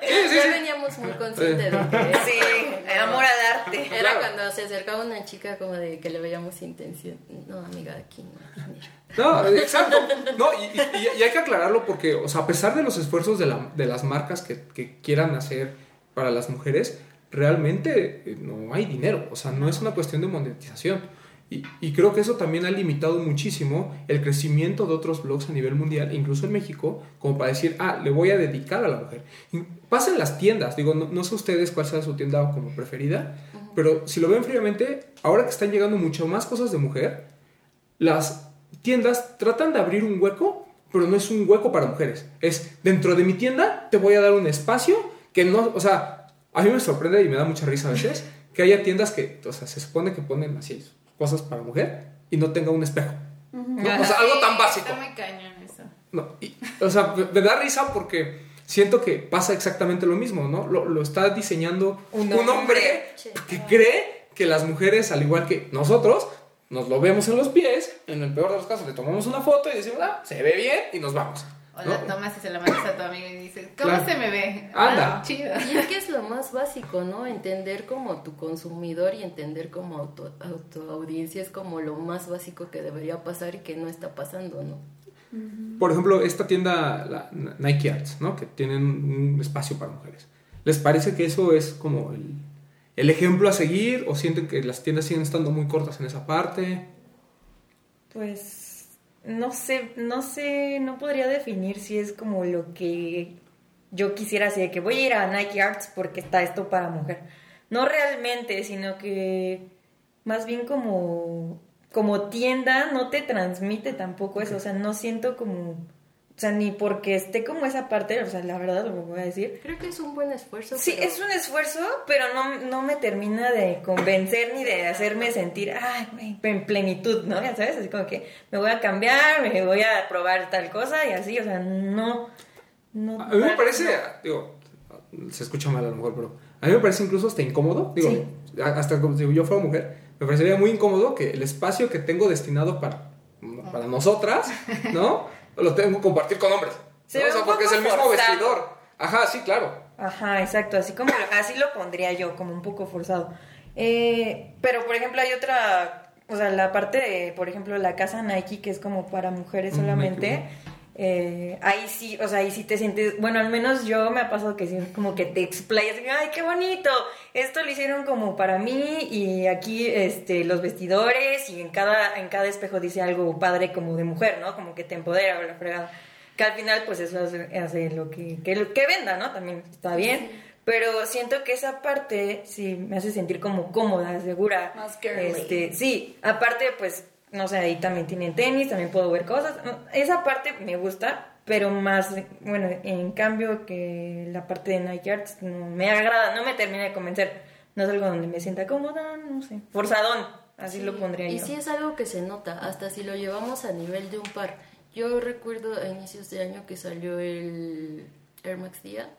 Sí, sí, Ya sí. veníamos muy conscientes de que Sí, amor al arte. Era Claro. cuando se acercaba una chica como de que le veíamos intención. No, amiga, aquí no. mira. No, exacto. No, y, y- y hay que aclararlo porque, o sea, a pesar de los esfuerzos de, la- de las marcas que, que quieran hacer para las mujeres, realmente eh, no hay dinero. O sea, no es una cuestión de monetización. Y, y creo que eso también ha limitado muchísimo el crecimiento de otros blogs a nivel mundial, incluso en México, como para decir, ah, le voy a dedicar a la mujer. Y pasa en las tiendas, digo, no, no sé ustedes cuál sea su tienda como preferida, pero si lo ven fríamente, ahora que están llegando mucho más cosas de mujer, las tiendas tratan de abrir un hueco, pero no es un hueco para mujeres. Es dentro de mi tienda te voy a dar un espacio que no, o sea, a mí me sorprende y me da mucha risa a veces que haya tiendas que, o sea, se supone que ponen así cosas para mujer y no tenga un espejo. ¿no? O sea, algo tan básico. Está muy cañón eso. No, y- o sea, me, me da risa porque siento que pasa exactamente lo mismo, ¿no? Lo, lo está diseñando un, Un hombre, hombre. que cree que las mujeres, al igual que nosotros, nos lo vemos en los pies, en el peor de los casos le tomamos una foto y decimos, ah, se ve bien y nos vamos. O ¿no? la tomas y se la mandas a tu amigo y dices, ¿cómo Claro. se me ve? Anda. Ah, chido. Y es que es lo más básico, ¿no? Entender como tu consumidor y entender como auto, tu audiencia es como lo más básico que debería pasar y que no está pasando, ¿no? Por ejemplo, esta tienda, la Nike Arts, ¿no? Que tienen un espacio para mujeres. ¿Les parece que eso es como el, el ejemplo a seguir o sienten que las tiendas siguen estando muy cortas en esa parte? Pues no sé, no sé, no podría definir si es como lo que yo quisiera así de que voy a ir a Nike Arts porque está esto para mujer. No realmente, sino que más bien como como tienda no te transmite tampoco eso, o sea, no siento como o sea, ni porque esté como esa parte, o sea, la verdad lo voy a decir. Creo que es un buen esfuerzo. Sí, pero- es un esfuerzo, pero no, no me termina de convencer ni de hacerme sentir ay, en plenitud, ¿no? Ya sabes, así como que me voy a cambiar, me voy a probar tal cosa y así, o sea, no. no A mí me parece, digo, se escucha mal a lo mejor, pero a mí me parece incluso hasta incómodo, digo, Sí. hasta como si yo fuera mujer, me parecería muy incómodo que el espacio que tengo destinado para, para nosotras, ¿no? Lo tengo que compartir con hombres. Se ¿no? O sea, porque es el mismo forzado. vestidor. Ajá, sí, claro. Ajá, exacto, así como así lo pondría yo, como un poco forzado. Eh, pero por ejemplo hay otra, o sea, la parte de, por ejemplo, la casa Nike que es como para mujeres Mm, solamente. Eh, ahí sí, o sea, ahí sí te sientes, bueno, al menos yo me ha pasado que sí, como que te explayas, ay, qué bonito, esto lo hicieron como para mí y aquí, este, los vestidores y en cada, en cada espejo dice algo padre como de mujer, ¿no? Como que te empodera o la fregada. Que al final, pues eso hace, hace lo que, que, lo- que venda, ¿no? También está bien. Pero siento que esa parte sí me hace sentir como cómoda, segura. Más girly. Este, sí, aparte, pues, no sé, ahí también tienen tenis, también puedo ver cosas. Esa parte me gusta, pero más, bueno, en cambio que la parte de Nike Arts no me agrada, no me termina de convencer. No es algo donde me sienta cómoda, no sé. Forzadón, así lo pondría Y yo. sí es algo que se nota, hasta si lo llevamos a nivel de un par. Yo recuerdo a inicios de año que salió el Air Max Día,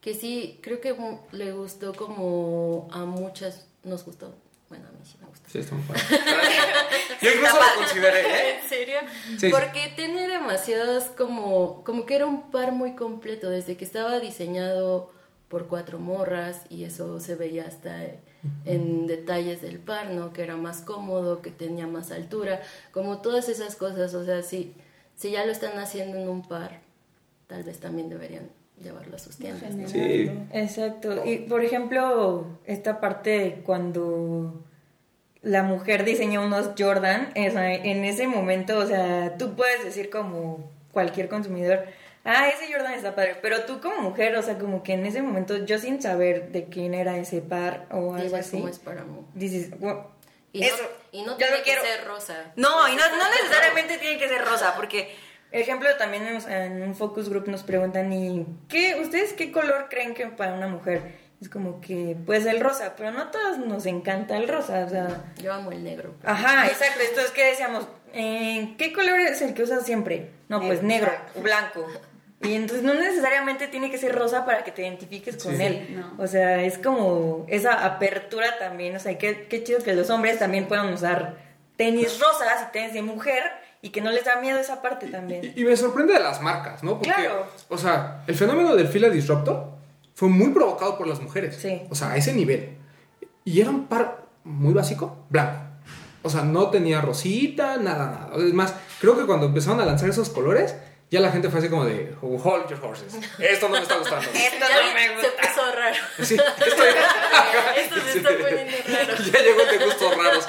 que sí, creo que le gustó como a muchas, nos gustó. Bueno, a mí sí me gustó. Sí, está muy padre. Yo incluso lo consideré, ¿eh? ¿En serio? Sí, sí. Porque tiene demasiadas como, como que era un par muy completo, desde que estaba diseñado por cuatro morras y eso se veía hasta en detalles del par, ¿no? Que era más cómodo, que tenía más altura, como todas esas cosas, o sea, si, si ya lo están haciendo en un par, tal vez también deberían llevarlo a sus tiendas. ¿no? Sí. Exacto. Y por ejemplo, esta parte de cuando la mujer diseña unos Jordan, sea, en ese momento, o sea, tú puedes decir como cualquier consumidor, ah, ese Jordan está padre, pero tú como mujer, o sea, como que en ese momento, yo sin saber de quién era ese par o algo Dices así, cómo es para mí. dices, "Wow, Y eso, no, y no tiene que quiero". ser rosa. No, y no, no necesariamente tiene que ser rosa, porque, ejemplo, también en, en un focus group nos preguntan, ¿y qué, ustedes qué color creen que para una mujer? Es como que, pues el rosa, pero no a todos nos encanta el rosa, o sea... Yo amo el negro. Ajá, exacto, entonces, ¿qué decíamos? Eh, ¿Qué color es el que usas siempre? No, pues negro o blanco. Y entonces no necesariamente tiene que ser rosa para que te identifiques con Sí. él. No. O sea, es como esa apertura también. O sea, qué, qué chido que los hombres también puedan usar tenis rosas y tenis de mujer y que no les da miedo esa parte también. Y, y me sorprende de las marcas, ¿no? Porque, Claro. o sea, el fenómeno del fila disruptor fue muy provocado por las mujeres. Sí. O sea, a ese nivel. Y era un par muy básico, blanco. O sea, no tenía rosita, nada, nada. Es más, creo que cuando empezaron a lanzar esos colores, ya la gente fue así como de, hold your horses. Esto no me está gustando. Esto Ya no me se gusta. puso raro. Sí, esto, Esto se está poniendo raro. ya llegó el de gustos raros.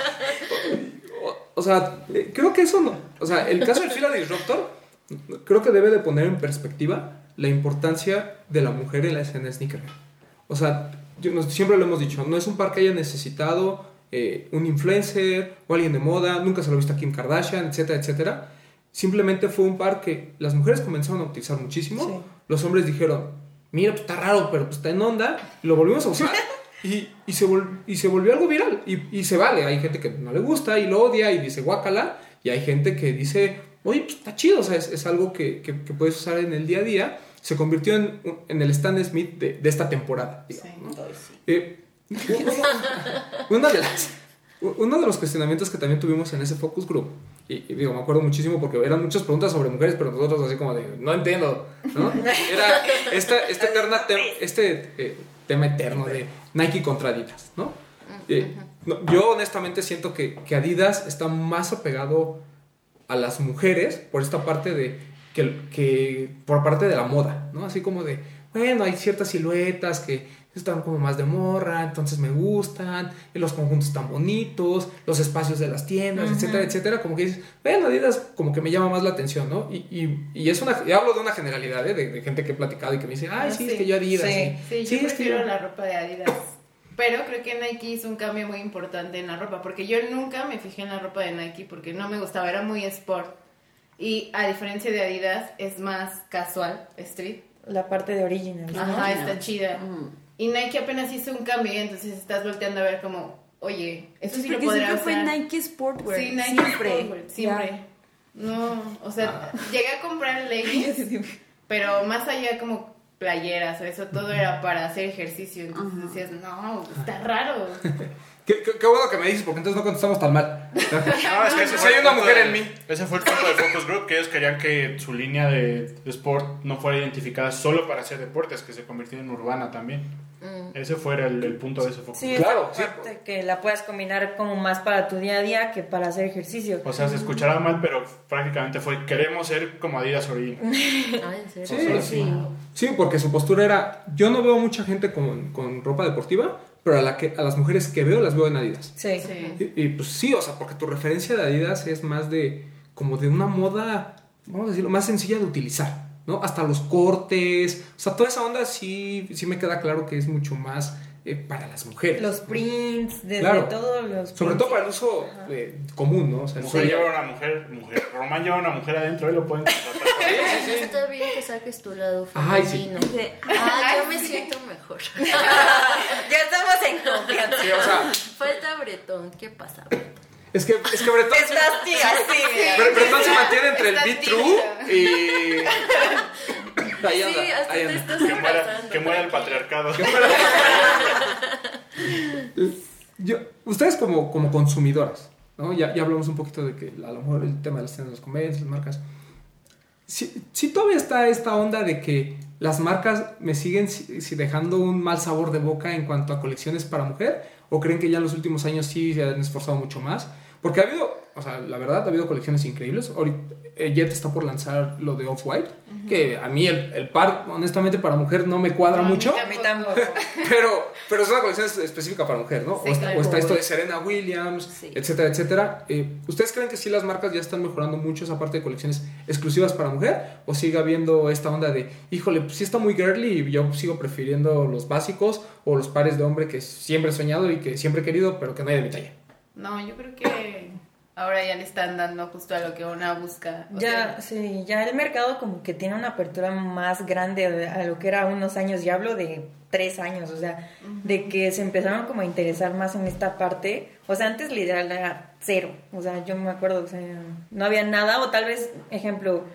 O, sea, eh, creo que eso no. O sea, el caso del fila disruptor, creo que debe de poner en perspectiva la importancia de la mujer en la escena sneaker. O sea, yo, siempre lo hemos dicho, no es un par que haya necesitado eh, un influencer o alguien de moda, nunca se lo ha visto a Kim Kardashian, etcétera, etcétera. Simplemente fue un par que las mujeres comenzaron a utilizar muchísimo, Sí. los hombres dijeron, mira, pues está raro, pero pues está en onda, lo volvimos a usar. Y, y, se vol- y se volvió algo viral y, y se vale. Hay gente que no le gusta y lo odia y dice guácala. Y hay gente que dice, oye, pues está chido, o sea, es, es algo que, que- que puedes usar en el día a día. Se convirtió en, en el Stan Smith de, de esta temporada. digamos, ¿no? Eh, una de las, uno de los cuestionamientos que también tuvimos en ese focus group, y, y digo, me acuerdo muchísimo porque eran muchas preguntas sobre mujeres, pero nosotros así como de, no entiendo, ¿no? Era esta, esta eterna te- este eh, tema eterno de Nike contra Adidas, ¿no? Eh, no, yo honestamente siento que, que Adidas está más apegado a las mujeres por esta parte de que, que por parte de la moda, ¿no? Así como de, bueno, hay ciertas siluetas que están como más de morra, entonces me gustan, y los conjuntos están bonitos, los espacios de las tiendas, etcétera, etcétera, como que dices, bueno, Adidas como que me llama más la atención, ¿no? Y, y, y es una, y hablo de una generalidad, ¿eh? de, de gente que he platicado y que me dice, ay, Ah, sí, sí. es que yo Adidas, Sí. sí, Sí, yo es que prefiero yo- la ropa de Adidas. Pero creo que Nike hizo un cambio muy importante en la ropa, porque yo nunca me fijé en la ropa de Nike porque no me gustaba, era muy sport. Y a diferencia de Adidas, es más casual, street. La parte de original. ¿no? Ajá, está chida. Y Nike apenas hizo un cambio, entonces estás volteando a ver como, oye, eso sí, lo podría siempre usar. fue Nike Sportwear. Sí, Nike siempre. Sportwear, siempre. No, o sea, llegué a comprar leggings, pero más allá como playeras o eso, todo era para hacer ejercicio. Entonces decías, no, está raro. Qué, qué- qué bueno que me dices, porque entonces no contestamos tan mal. No, es que ese Si hay una mujer de- en mí. Ese fue el punto de Focus Group, que ellos querían que su línea de, de sport no fuera identificada solo para hacer deportes, que se convirtiera en urbana también. Ese fue el, el punto de ese Focus Sí, Group. Claro, parte que la puedas combinar como más para tu día a día que para hacer ejercicio. O sea, se escuchará mal, pero prácticamente fue, queremos ser como Adidas Original. Ah, ¿en serio? Sí, Pues sí. Sí, porque su postura era, yo no veo mucha gente con, con ropa deportiva, pero a, la que, a las mujeres que veo las veo en Adidas. Sí. Sí. Y, y, pues sí, o sea, porque tu referencia de Adidas es más de, como de una moda, vamos a decirlo, más sencilla de utilizar, ¿no? Hasta los cortes, o sea, toda esa onda sí, sí me queda claro que es mucho más eh, para las mujeres. Los prints, desde Claro. todos los Sobre prints. todo para el uso eh, común, ¿no? O sea, el Mujer lleva una mujer, mujer. Román lleva una mujer adentro, ahí lo pueden contratar. Está bien que saques tu lado Ay, sí. femenino. Ah, yo me siento mejor. Ya estamos en confianza. Sí, o sea, Falta Bretón. ¿Qué pasa, Bretón? Es que, es que Bretón, Estás tía, sí. Bre- Bretón se mantiene entre el be true y... Ahí anda, Sí, hasta ahí te anda. estás Que muera, que muera el patriarcado. Yo, ustedes como, como consumidoras, ¿no? Ya, ya hablamos un poquito de que a lo mejor el tema de las tiendas los convence, las marcas. Si, si todavía está esta onda de que las marcas me siguen si, si dejando un mal sabor de boca en cuanto a colecciones para mujer, o creen que ya en los últimos años sí se han esforzado mucho más, porque ha habido, o sea, la verdad, ha habido colecciones increíbles. Ahorita eh, Jet está por lanzar lo de Off-White, que a mí el, el par, honestamente, para mujer no me cuadra No, mucho. A mí tampoco. Pero, pero es una colección es- específica para mujer, ¿no? Sí, o, está, claro. o está esto de Serena Williams, Sí. etcétera, etcétera. Eh, ¿Ustedes creen que sí las marcas ya están mejorando mucho esa parte de colecciones exclusivas para mujer? ¿O sigue habiendo esta onda de, híjole, pues sí está muy girly y yo sigo prefiriendo los básicos o los pares de hombre que siempre he soñado y que siempre he querido, pero que no hay de mi talla? No, yo creo que ahora ya le están dando justo a lo que una busca. O Ya, sea, sí, ya el mercado como que tiene una apertura más grande a lo que era unos años, ya hablo de tres años, o sea, de que se empezaron como a interesar más en esta parte, o sea, antes literal era cero, o sea, yo me acuerdo, o sea, no había nada, o tal vez, ejemplo,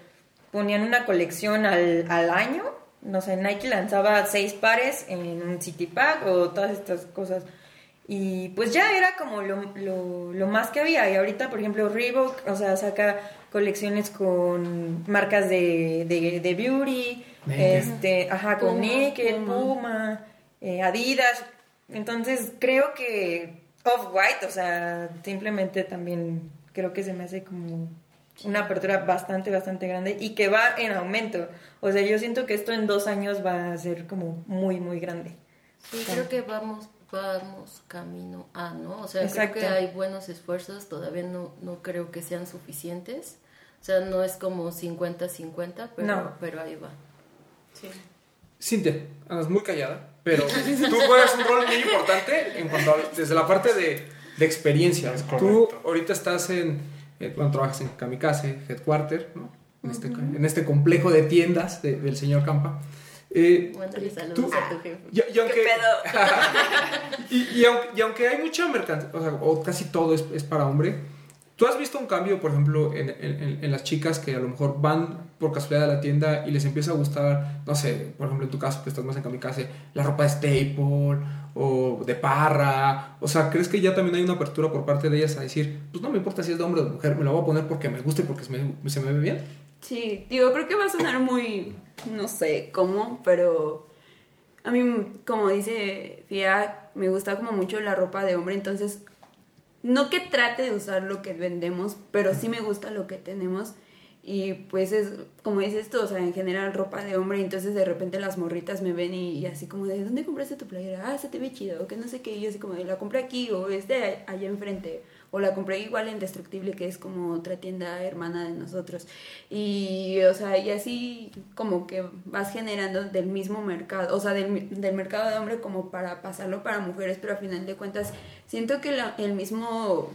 ponían una colección al, al año, no sé, Nike lanzaba seis pares en un City Pack o todas estas cosas. Y pues ya era como lo, lo, lo más que había. Y ahorita, por ejemplo, Reebok, o sea, saca colecciones con marcas de, de, de beauty, Naked. este, ajá, con Puma, Naked, Puma. Puma, eh, Adidas. Entonces creo que Off-White, o sea, simplemente también creo que se me hace como una apertura bastante, bastante grande y que va en aumento. O sea, yo siento que esto en dos años va a ser como muy, muy grande. Sí, creo que vamos vamos camino a, ¿no? O sea, Exacto. creo que hay buenos esfuerzos, todavía no, no creo que sean suficientes. O sea, no es como 50-50, pero, No. pero ahí va. sí. Cintia, andas muy callada, pero tú juegas un rol muy importante en cuanto a, desde la parte de, de experiencia. Es Tú ahorita estás en, eh, bueno, trabajas en Kamikaze, Headquarter, ¿no? En, este, en este complejo de tiendas de- del señor Campa. Eh, Mándale saludos Tú- a tu jefe. y, y aunque, y, y aunque, y aunque hay mucha mercancía, o, sea, o casi todo es, es para hombre, ¿tú has visto un cambio, por ejemplo, en, en- en las chicas que a lo mejor van por casualidad a la tienda y les empieza a gustar, no sé, por ejemplo, en tu caso que estás más en kamikaze, la ropa de staple o de parra? O sea, ¿crees que ya también hay una apertura por parte de ellas a decir, pues no me importa si es de hombre o de mujer, me la voy a poner porque me gusta y porque se me, se me ve bien? Sí, digo, creo que va a sonar muy, no sé cómo, pero a mí, como dice Fia, me gusta como mucho la ropa de hombre, entonces no que trate de usar lo que vendemos, pero sí me gusta lo que tenemos. Y pues es, como dices tú, o sea, en general ropa de hombre, entonces de repente las morritas me ven y, así como de, ¿dónde compraste tu playera? Ah, se te ve chido, que no sé qué, y así como de, la compré aquí, o este allá enfrente, o la compré igual en Destructible, que es como otra tienda hermana de nosotros. Y, o sea, y así como que vas generando del mismo mercado, o sea, del, del mercado de hombre como para pasarlo para mujeres, pero a final de cuentas siento que el mismo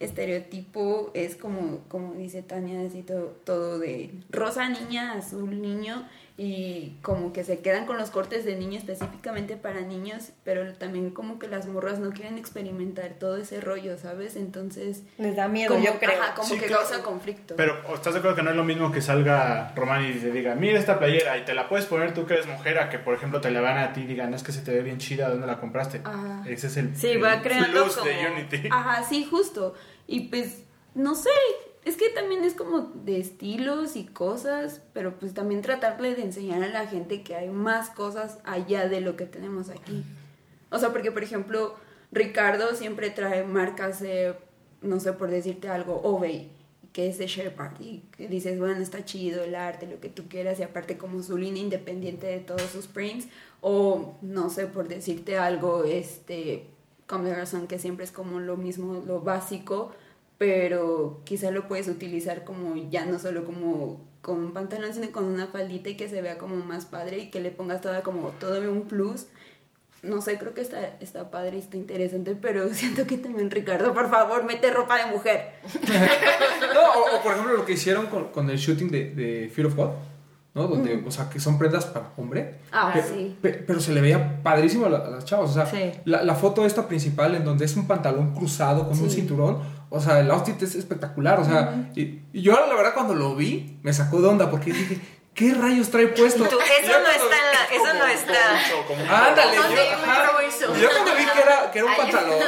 estereotipo es como, como dice Tania, así todo, todo de rosa niña, azul niño, y como que se quedan con los cortes de niño específicamente para niños, pero también como que las morras no quieren experimentar todo ese rollo, ¿sabes? Entonces... Les da miedo, como, yo creo. ajá, como Sí, que claro. causa conflicto. Pero ¿estás de acuerdo que no es lo mismo que salga Román y te diga, mira esta playera y te la puedes poner tú que eres mujer a que por ejemplo te la van a ti y digan, es que se te ve bien chida, ¿dónde la compraste? Ajá. Ese es el, Sí, el va creando plus de como- Unity. Ajá, sí, justo. Y pues, no sé, es que también es como de estilos y cosas, pero pues también tratarle de enseñar a la gente que hay más cosas allá de lo que tenemos aquí. O sea, porque por ejemplo, Ricardo siempre trae marcas de, no sé, por decirte algo, Obey, que es de Shepard, y que dices, bueno, está chido el arte, lo que tú quieras, y aparte como su línea independiente de todos sus prints, o no sé, por decirte algo, este, Conversion, que siempre es como lo mismo, lo básico, pero quizá lo puedes utilizar como ya no solo como con un pantalón, sino con una faldita y que se vea como más padre y que le pongas toda como todo un plus. No sé, creo que está, está padre y está interesante, pero siento que también Ricardo, por favor, mete ropa de mujer. No, o, o, por ejemplo lo que hicieron con, con el shooting de, de Fear of God, ¿no? Donde, o sea, que son prendas para hombre. Ah, Pe- sí. pe- pero se le veía padrísimo a, la- a las chavas. O sea, Sí. la, la foto esta principal en donde es un pantalón cruzado con un Sí. cinturón. O sea, el outfit es espectacular. O sea, y, y yo la verdad cuando lo vi me sacó de onda porque dije, ¿qué rayos trae puesto? Tú, eso no está en la, eso no está. Ándale, ¿Dónde yo, me ajá. robó eso? Y yo cuando vi que era, que era un pantalón,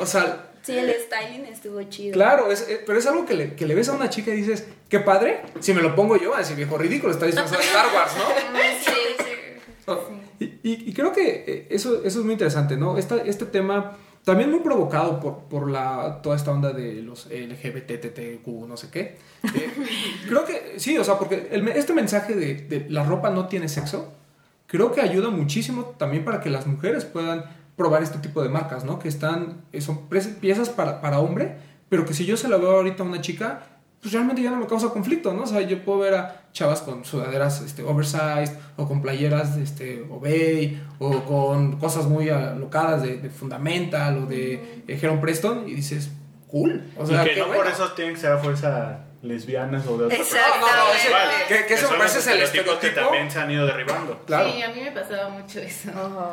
o sea, Sí, el styling estuvo chido. Claro, es, eh, pero es algo que le, que le ves a una chica y dices, qué padre, si me lo pongo yo, ese viejo ridículo, está disfrazado de Star Wars, ¿no? Sí, sí. No, Y, y- y creo que eh, eso, eso es muy interesante, ¿no? Esta, este tema también muy provocado por, por la, toda esta onda de los LGBTTQ, no sé qué. Eh, creo que sí, o sea, porque el este mensaje de, de la ropa no tiene sexo, creo que ayuda muchísimo también para que las mujeres puedan probar este tipo de marcas, ¿no? Que están, eh, son piezas para, para hombre, pero que si yo se la veo ahorita a una chica, pues realmente ya no me causa conflicto, ¿no? O sea, yo puedo ver a chavas con sudaderas este, oversized o con playeras este, Obey o con cosas muy alocadas de, de Fundamental o de eh, Heron Preston y dices, cool. O sea, y que no bueno. por eso tienen que ser a fuerza lesbianas o de otro Exacto. No, no, no, ese- Igual, que, que eso me parece es el estereotipos que estereotipo. también se han ido derribando. Claro. Sí, a mí me pasaba mucho eso.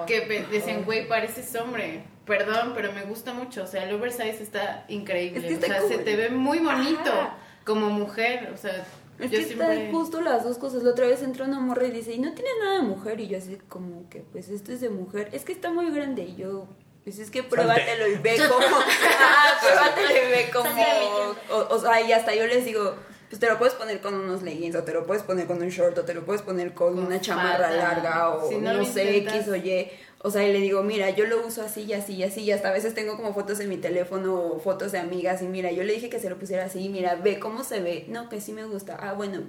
Que decían, güey, pareces hombre. Perdón, pero me gusta mucho. O sea, el oversize está increíble. Es que está o sea, cool. se te ve muy bonito Ajá. como mujer. O sea, Es yo que siempre... está justo las dos cosas. La otra vez entró una morra y dice, y no tiene nada de mujer. Y yo así como que, pues esto es de mujer. Es que está muy grande. Y yo, pues es que pruébatelo y ve como... ah, pruébatelo y ve como... O, o sea, y hasta yo les digo, pues te lo puedes poner con unos leggings, o te lo puedes poner con un short, o te lo puedes poner con, Con una chamarra larga, o Si no no, sé, intentas. X o Y. O sea, y le digo, mira, yo lo uso así y así y así. Y hasta a veces tengo como fotos en mi teléfono fotos de amigas. Y mira, yo le dije que se lo pusiera así. Y mira, ve cómo se ve. No, que sí me gusta. Ah, bueno,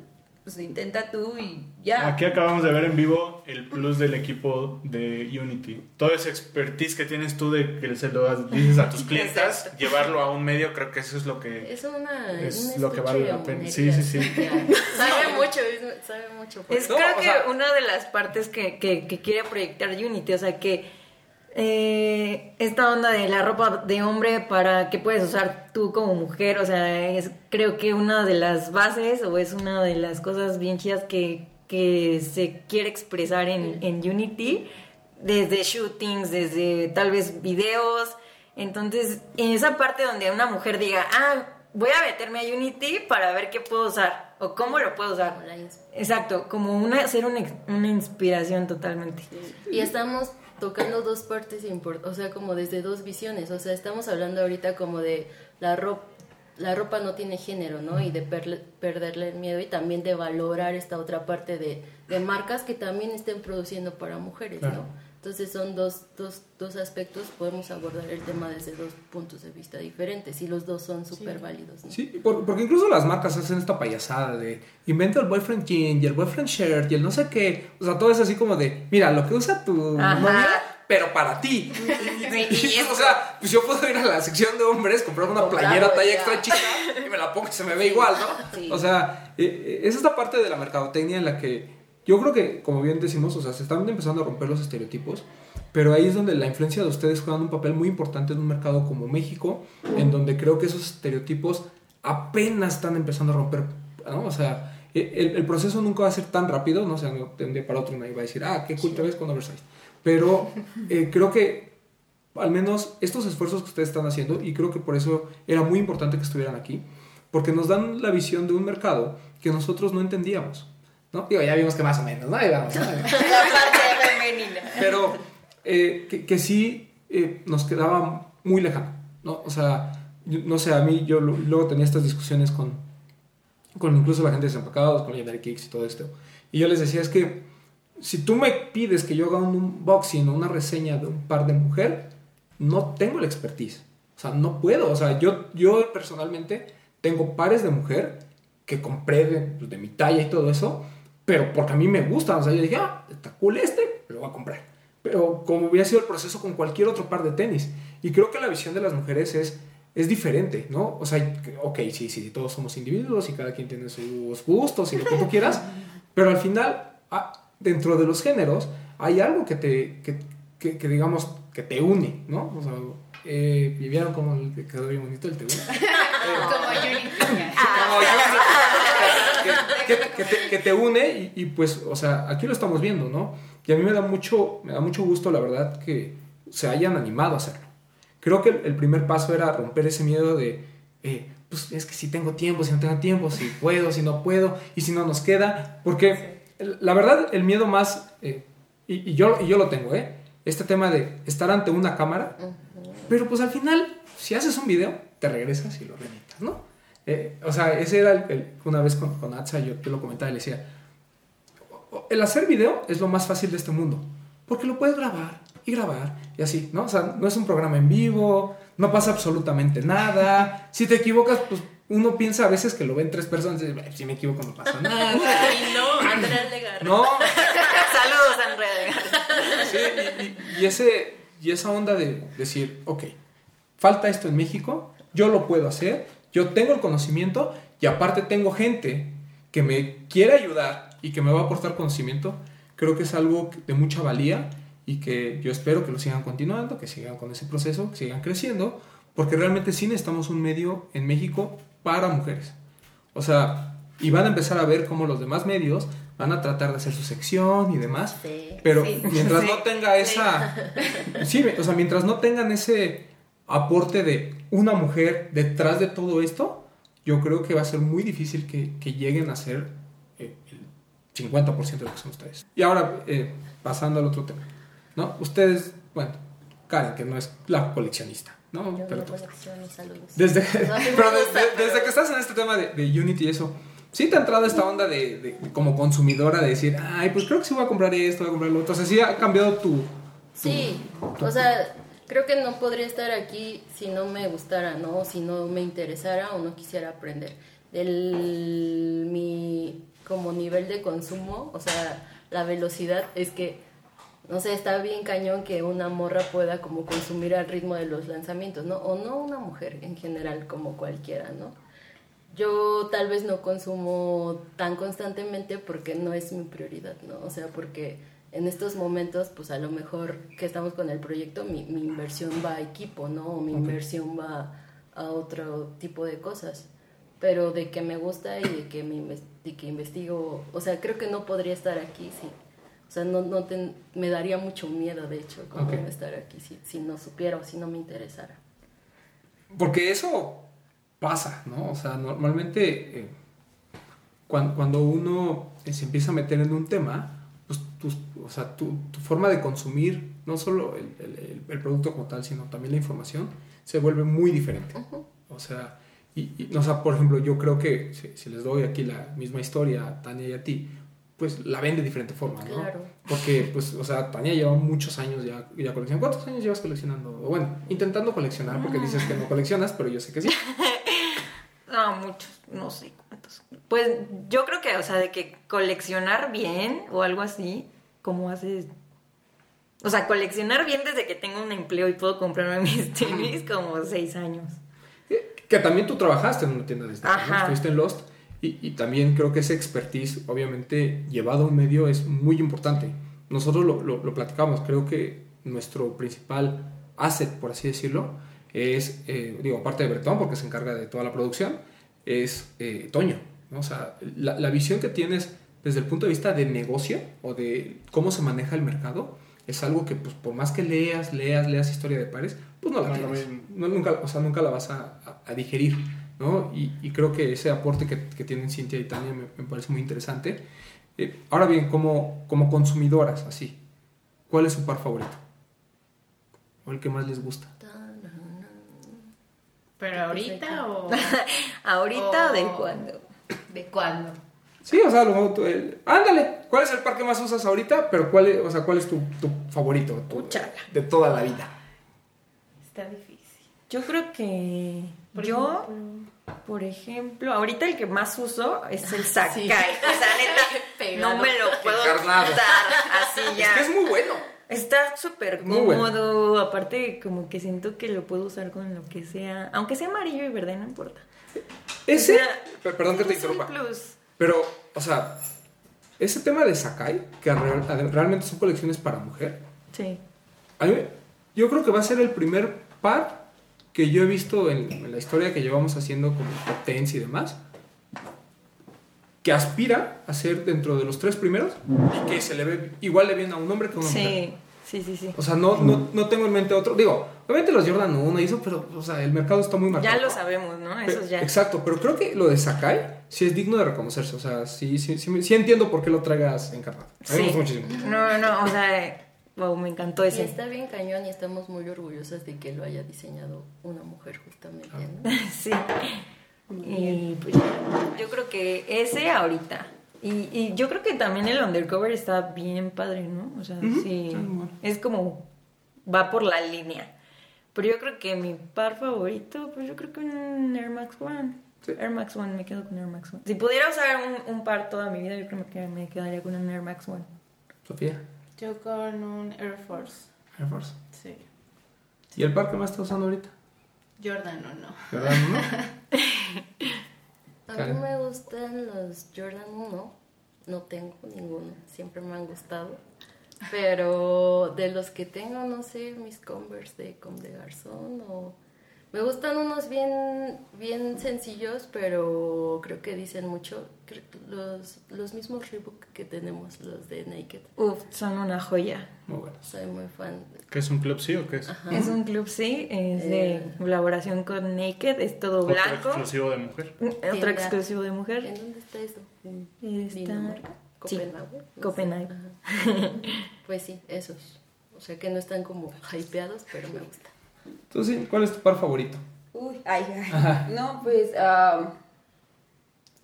pues intenta tú y ya. Aquí acabamos de ver en vivo el plus del equipo de Unity. Todo ese expertise que tienes tú de que se lo dices a tus clientas, llevarlo a un medio, creo que eso es lo que... Es una. Es un lo que vale la pena. de Sí, sí, sí. sabe mucho, es- sabe mucho. Es No, creo o que sea- una de las partes que, que, que quiere proyectar Unity, o sea que eh, esta onda de la ropa de hombre para que puedes usar tú como mujer, o sea, es creo que una de las bases o es una de las cosas bien chidas que, que se quiere expresar en, en Unity, desde shootings, desde tal vez videos. Entonces, en esa parte donde una mujer diga, ah, voy a meterme a Unity para ver qué puedo usar o cómo lo puedo usar. Exacto, como una, ser una, una inspiración totalmente. Y estamos tocando dos partes importantes, o sea, como desde dos visiones. O sea, estamos hablando ahorita como de la ropa. La ropa no tiene género, ¿no? Y de perle- perderle el miedo y también de valorar esta otra parte de, marcas que también estén produciendo para mujeres, Claro. Entonces son dos, dos, dos aspectos, podemos abordar el tema desde dos puntos de vista diferentes y los dos son súper válidos, ¿no? Sí, por- porque incluso las marcas hacen esta payasada de inventa el boyfriend jean y el boyfriend shirt y el no sé qué. O sea, todo es así como de, mira, lo que usa tu novia, pero para ti. Y, o sea, pues yo puedo ir a la sección de hombres, comprar una playera talla ya. extra chica y me la pongo y se me ve igual, ¿no? Sí. O sea, eh, eh, es esta parte de la mercadotecnia en la que yo creo que, como bien decimos, o sea, se están empezando a romper los estereotipos. Pero ahí es donde la influencia de ustedes juegan un papel muy importante en un mercado como México, en donde creo que esos estereotipos apenas están empezando a romper, ¿no? O sea, e- el, el proceso nunca va a ser tan rápido, ¿no? O sea, no, de un día para otro nadie va a decir, ah, qué cool te ves con oversize. Pero eh, creo que al menos estos esfuerzos que ustedes están haciendo, y creo que por eso era muy importante que estuvieran aquí, porque nos dan la visión de un mercado que nosotros no entendíamos, ¿no? Digo, ya vimos que más o menos, ¿no? Ahí vamos, ¿no? La parte femenina. pero eh, que, que sí eh, nos quedaba muy lejano, ¿no? O sea, yo- no sé, a mí yo luego tenía estas discusiones con, con incluso la gente de Desempacados, con Legendary Kicks y todo esto, y yo les decía, es que si tú me pides que yo haga un unboxing o una reseña de un par de mujer, no tengo la expertise, o sea, no puedo, o sea, yo, yo personalmente tengo pares de mujer que compré de, pues, de mi talla y todo eso, pero porque a mí me gustan, o sea, yo dije, ah, está cool este, lo voy a comprar. Pero como hubiera sido el proceso con cualquier otro par de tenis. Y creo que la visión de las mujeres es, es diferente, ¿no? O sea, ok, sí, sí, todos somos individuos y cada quien tiene sus gustos y lo que tú quieras, pero al final, ah, dentro de los géneros, hay algo que te, que, que- que digamos, que te une, ¿no? O sea, eh, ¿y vieron cómo el- que quedó bien bonito el te une? Como Unity. Como yo, que, te, que te une y, y, pues, o sea, aquí lo estamos viendo, ¿no? Y a mí me da mucho, me da mucho gusto, la verdad, que se hayan animado a hacerlo. Creo que el, primer paso era romper ese miedo de, eh, pues es que si tengo tiempo, si no tengo tiempo, si puedo, si no puedo, y si no nos queda, porque la verdad, el miedo más, eh, y, y yo, y yo lo tengo, ¿eh? Este tema de estar ante una cámara, pero pues al final, si haces un video, te regresas y lo remitas, ¿no? Eh, o sea, ese era el, el- una vez con, con Atsa, yo te lo comentaba y le decía, el hacer video es lo más fácil de este mundo, porque lo puedes grabar y grabar y así, ¿no? O sea, no es un programa en vivo, no pasa absolutamente nada, si te equivocas, pues uno piensa a veces que lo ven tres personas y dice, "Ay, si me equivoco no pasa nada. Y no, Andrea Legarreta. No, Saludos, Andrea. Sí, y, y- y ese, y esa onda de decir, ok, falta esto en México, yo lo puedo hacer, yo tengo el conocimiento y aparte tengo gente que me quiere ayudar y que me va a aportar conocimiento, creo que es algo de mucha valía y que yo espero que lo sigan continuando, que sigan con ese proceso, que sigan creciendo, porque realmente sí necesitamos un medio en México para mujeres. O sea, y van a empezar a ver cómo los demás medios van a tratar de hacer su sección y demás. Sí. Pero Sí. mientras Sí. no tenga esa. Sí, o sea, mientras no tengan ese aporte de una mujer detrás de todo esto, yo creo que va a ser muy difícil que, que lleguen a ser eh, el 50% de lo que son ustedes. Y ahora, eh, pasando al otro tema, ¿no? Ustedes, bueno, Karen, que no es la coleccionista, ¿no? Yo Pero no. Desde, No, pero desde, desde que estás en este tema de, de Unity y eso, ¿sí te ha entrado esta onda de, de- como consumidora de decir, ay, pues creo que sí voy a comprar esto, voy a comprar lo otro? O sea, sí ha cambiado tu... Sí, o sea, creo que no podría estar aquí si no me gustara, ¿no? Si no me interesara o no quisiera aprender. Del, mi, como nivel de consumo, o sea, la velocidad es que, no sé, está bien cañón que una morra pueda como consumir al ritmo de los lanzamientos, ¿no? O no una mujer en general, como cualquiera, ¿no? Yo tal vez no consumo tan constantemente porque no es mi prioridad, ¿no? O sea, porque en estos momentos, pues a lo mejor que estamos con el proyecto, mi, mi inversión va a equipo, ¿no? O mi inversión va a otro tipo de cosas. Pero de que me gusta y de que, me de que investigo, o sea, creo que no podría estar aquí, sí. O sea, no, no me daría mucho miedo, de hecho, como estar aquí si, si no supiera o si no me interesara. Porque eso pasa, ¿no? O sea, normalmente eh, cuan- cuando, uno se empieza a meter en un tema, tus- o sea, tu, tu forma de consumir no solo el, el- el- producto como tal, sino también la información, se vuelve muy diferente. O sea, y, y, o sea, por ejemplo, yo creo que si, si les doy aquí la misma historia a Tania y a ti, pues la ven de diferente forma, ¿no? Claro. Porque, pues, o sea, Tania lleva muchos años ya, ya coleccionando. ¿Cuántos años llevas coleccionando? Bueno, intentando coleccionar, porque dices que no coleccionas, pero yo sé que sí. Muchos, no sé cuántos. Pues yo creo que, o sea, de que coleccionar bien o algo así, como haces... O sea, coleccionar bien desde que tengo un empleo y puedo comprarme mis tenis como seis años. Que también tú trabajaste en una tienda de estas, ¿no? Ajá. Estuviste en Lost. Y, y también creo que ese expertise, obviamente, llevado a un medio es muy importante. Nosotros lo, lo, lo platicamos. Creo que nuestro principal asset, por así decirlo, es, eh, digo, aparte de Bertón, porque se encarga de toda la producción, es eh, Toño. ¿no? O sea, la, la visión que tienes desde el punto de vista de negocio o de cómo se maneja el mercado es algo que, pues, por más que leas, leas, leas historia de pares, pues no la No tienes. No, nunca, o sea, nunca la vas a, a- a digerir, ¿no? Y, y creo que ese aporte que, que tienen Cintia y Tania me, me parece muy interesante. Eh, ahora bien, como, como consumidoras, así, ¿cuál es su par favorito? ¿O el que más les gusta? ¿Pero ahorita o ¿Ahorita o de cuándo? de cuándo? Sí, o sea, a lo mejor tú, el- ándale, ¿cuál es el par que más usas ahorita? Pero ¿cuál es, o sea, cuál es tu, tu favorito tu- de toda la vida? Está difícil. Yo creo que Por yo, ejemplo. por ejemplo, ahorita el que más uso es el Sakai. Sí. O sea, neta, no me lo puedo quitar así ya. Es que es muy bueno. Está súper Muy bueno. cómodo, aparte como que siento que lo puedo usar con lo que sea, aunque sea amarillo y verde, no importa. Ese, O sea, per- perdón que te interrumpa. plus. Pero, o sea, ese tema de Sakai, que real- realmente son colecciones para mujer, Sí. a mí- yo creo que va a ser el primer par que yo he visto en, en la historia que llevamos haciendo como top y demás, que aspira a ser dentro de los tres primeros y que se le ve igual de bien a un hombre que a una mujer. Sí, sí, sí, sí. O sea, no, no, no tengo en mente otro. Digo, obviamente los Jordan 1 y eso, pero, o sea, el mercado está muy marcado. Ya lo sabemos, ¿no? Eso ya. Exacto, pero creo que lo de Sakai sí es digno de reconocerse. O sea, sí, sí, sí, me- sí entiendo por qué lo traigas encarnado. A mí me Sí. gusta muchísimo. No, no, o sea, wow, me encantó Y ese. está bien cañón y estamos muy orgullosas de que lo haya diseñado una mujer justamente, ¿no? Sí. Y pues yo creo que ese ahorita. Y, y yo creo que también el undercover está bien padre, ¿no? O sea, sí. Es como. Va por la línea. Pero yo creo que mi par favorito, pues yo creo que un Air Max One. Sí. Air Max One, me quedo con Air Max One. Si pudiera usar un, un par toda mi vida, yo creo que me quedaría con un Air Max One. Sofía, Yo con un Air Force. Air Force. Sí. ¿Y el par que más estás usando ahorita? Jordan o no. ¿Verdad? ¿No? A Karen. mí me gustan los Jordan 1, no tengo ninguno, siempre me han gustado. Pero de los que tengo, no sé, mis Converse de Comme de Garzón o... Me gustan unos bien, bien sencillos, pero creo que dicen mucho. Creo que los, los mismos Reebok que tenemos, los de Naked. Uf, son una joya. Muy buenos. Soy muy fan. ¿Qué es un club sí o qué es? Es un club, sí, es de Eh. colaboración con Naked, es todo Otro blanco. exclusivo de mujer. Otro Tienda. exclusivo de mujer. ¿En dónde está eso? ¿En Está- Dinamarca? sí, ¿Copenhague? Copenhague. Pues sí, esos. O sea que no están como hypeados, pero me gusta. Tú sí, ¿cuál es tu par favorito? Uy, ay, ay. No, pues am,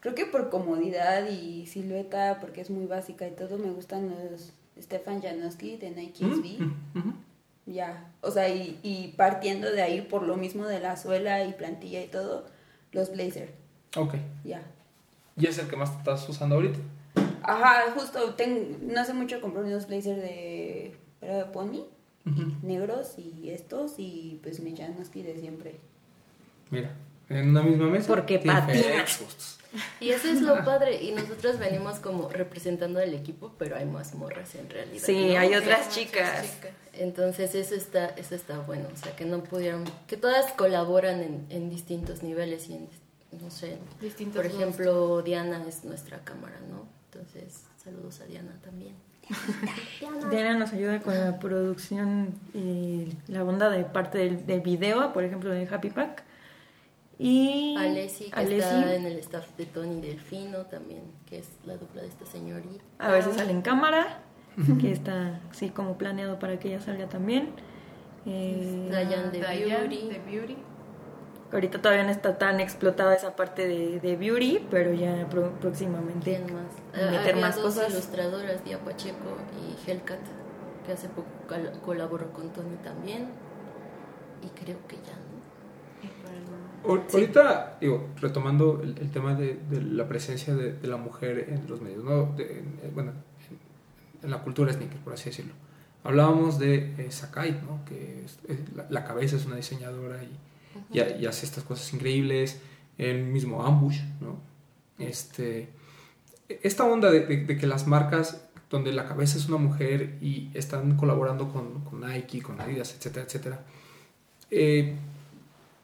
creo que por comodidad y silueta, porque es muy básica y todo, me gustan los Stefan Janowski de Nike SB. Mm, ujú. Ya, o sea, y, y partiendo de ahí por lo mismo de la suela y plantilla y todo, los Blazer, Ok. ya. ¿Y es el que más estás usando ahorita? Ajá, justo, no hace mucho compré unos blazers de, era de pony, negros y estos, y pues mi Janoski de siempre. Mira, en una misma mesa. Porque patina. diferentes gustos. Y eso es lo padre. Y nosotros venimos como representando al equipo, pero hay más morras en realidad. Sí, ¿no? hay otras muchas chicas. Entonces eso está, eso está bueno. O sea, que no pudieron, que todas colaboran en, en distintos niveles y en, no sé. Distintos Por gustos. ejemplo, Diana es nuestra cámara, ¿no? Entonces, saludos a Diana también. Diana nos ayuda con la producción y la onda de parte del, del video, por ejemplo, de Happy Pack. Y Alessi, que Alessi, está en el staff de Tony Delfino también, que es la dupla de esta señorita. a veces sale en cámara, que está así como planeado para que ella salga también. Eh, Dayan de Dayan Beauty. de Beauty. Ahorita todavía no está tan explotada esa parte de, de beauty, pero ya pro- próximamente ¿Quién más? meter Había más dos cosas. ilustradoras, Dia Pacheco y Hellcat, que hace poco col- colaboró con Tony también. Y creo que ya, ¿no? Ahor- Ahorita, digo, retomando el, el tema de, de la presencia de, de la mujer en los medios, ¿no? De- en- en- bueno, en, en la cultura sneaker, por así decirlo. Hablábamos de eh, Sakai, ¿no? Que es- es- la, la cabeza es una diseñadora y, y y hace estas cosas increíbles. El mismo Ambush, ¿no? Este, esta onda de, de- de que las marcas donde la cabeza es una mujer y están colaborando con, con Nike, con Adidas, etcétera, etcétera. Eh,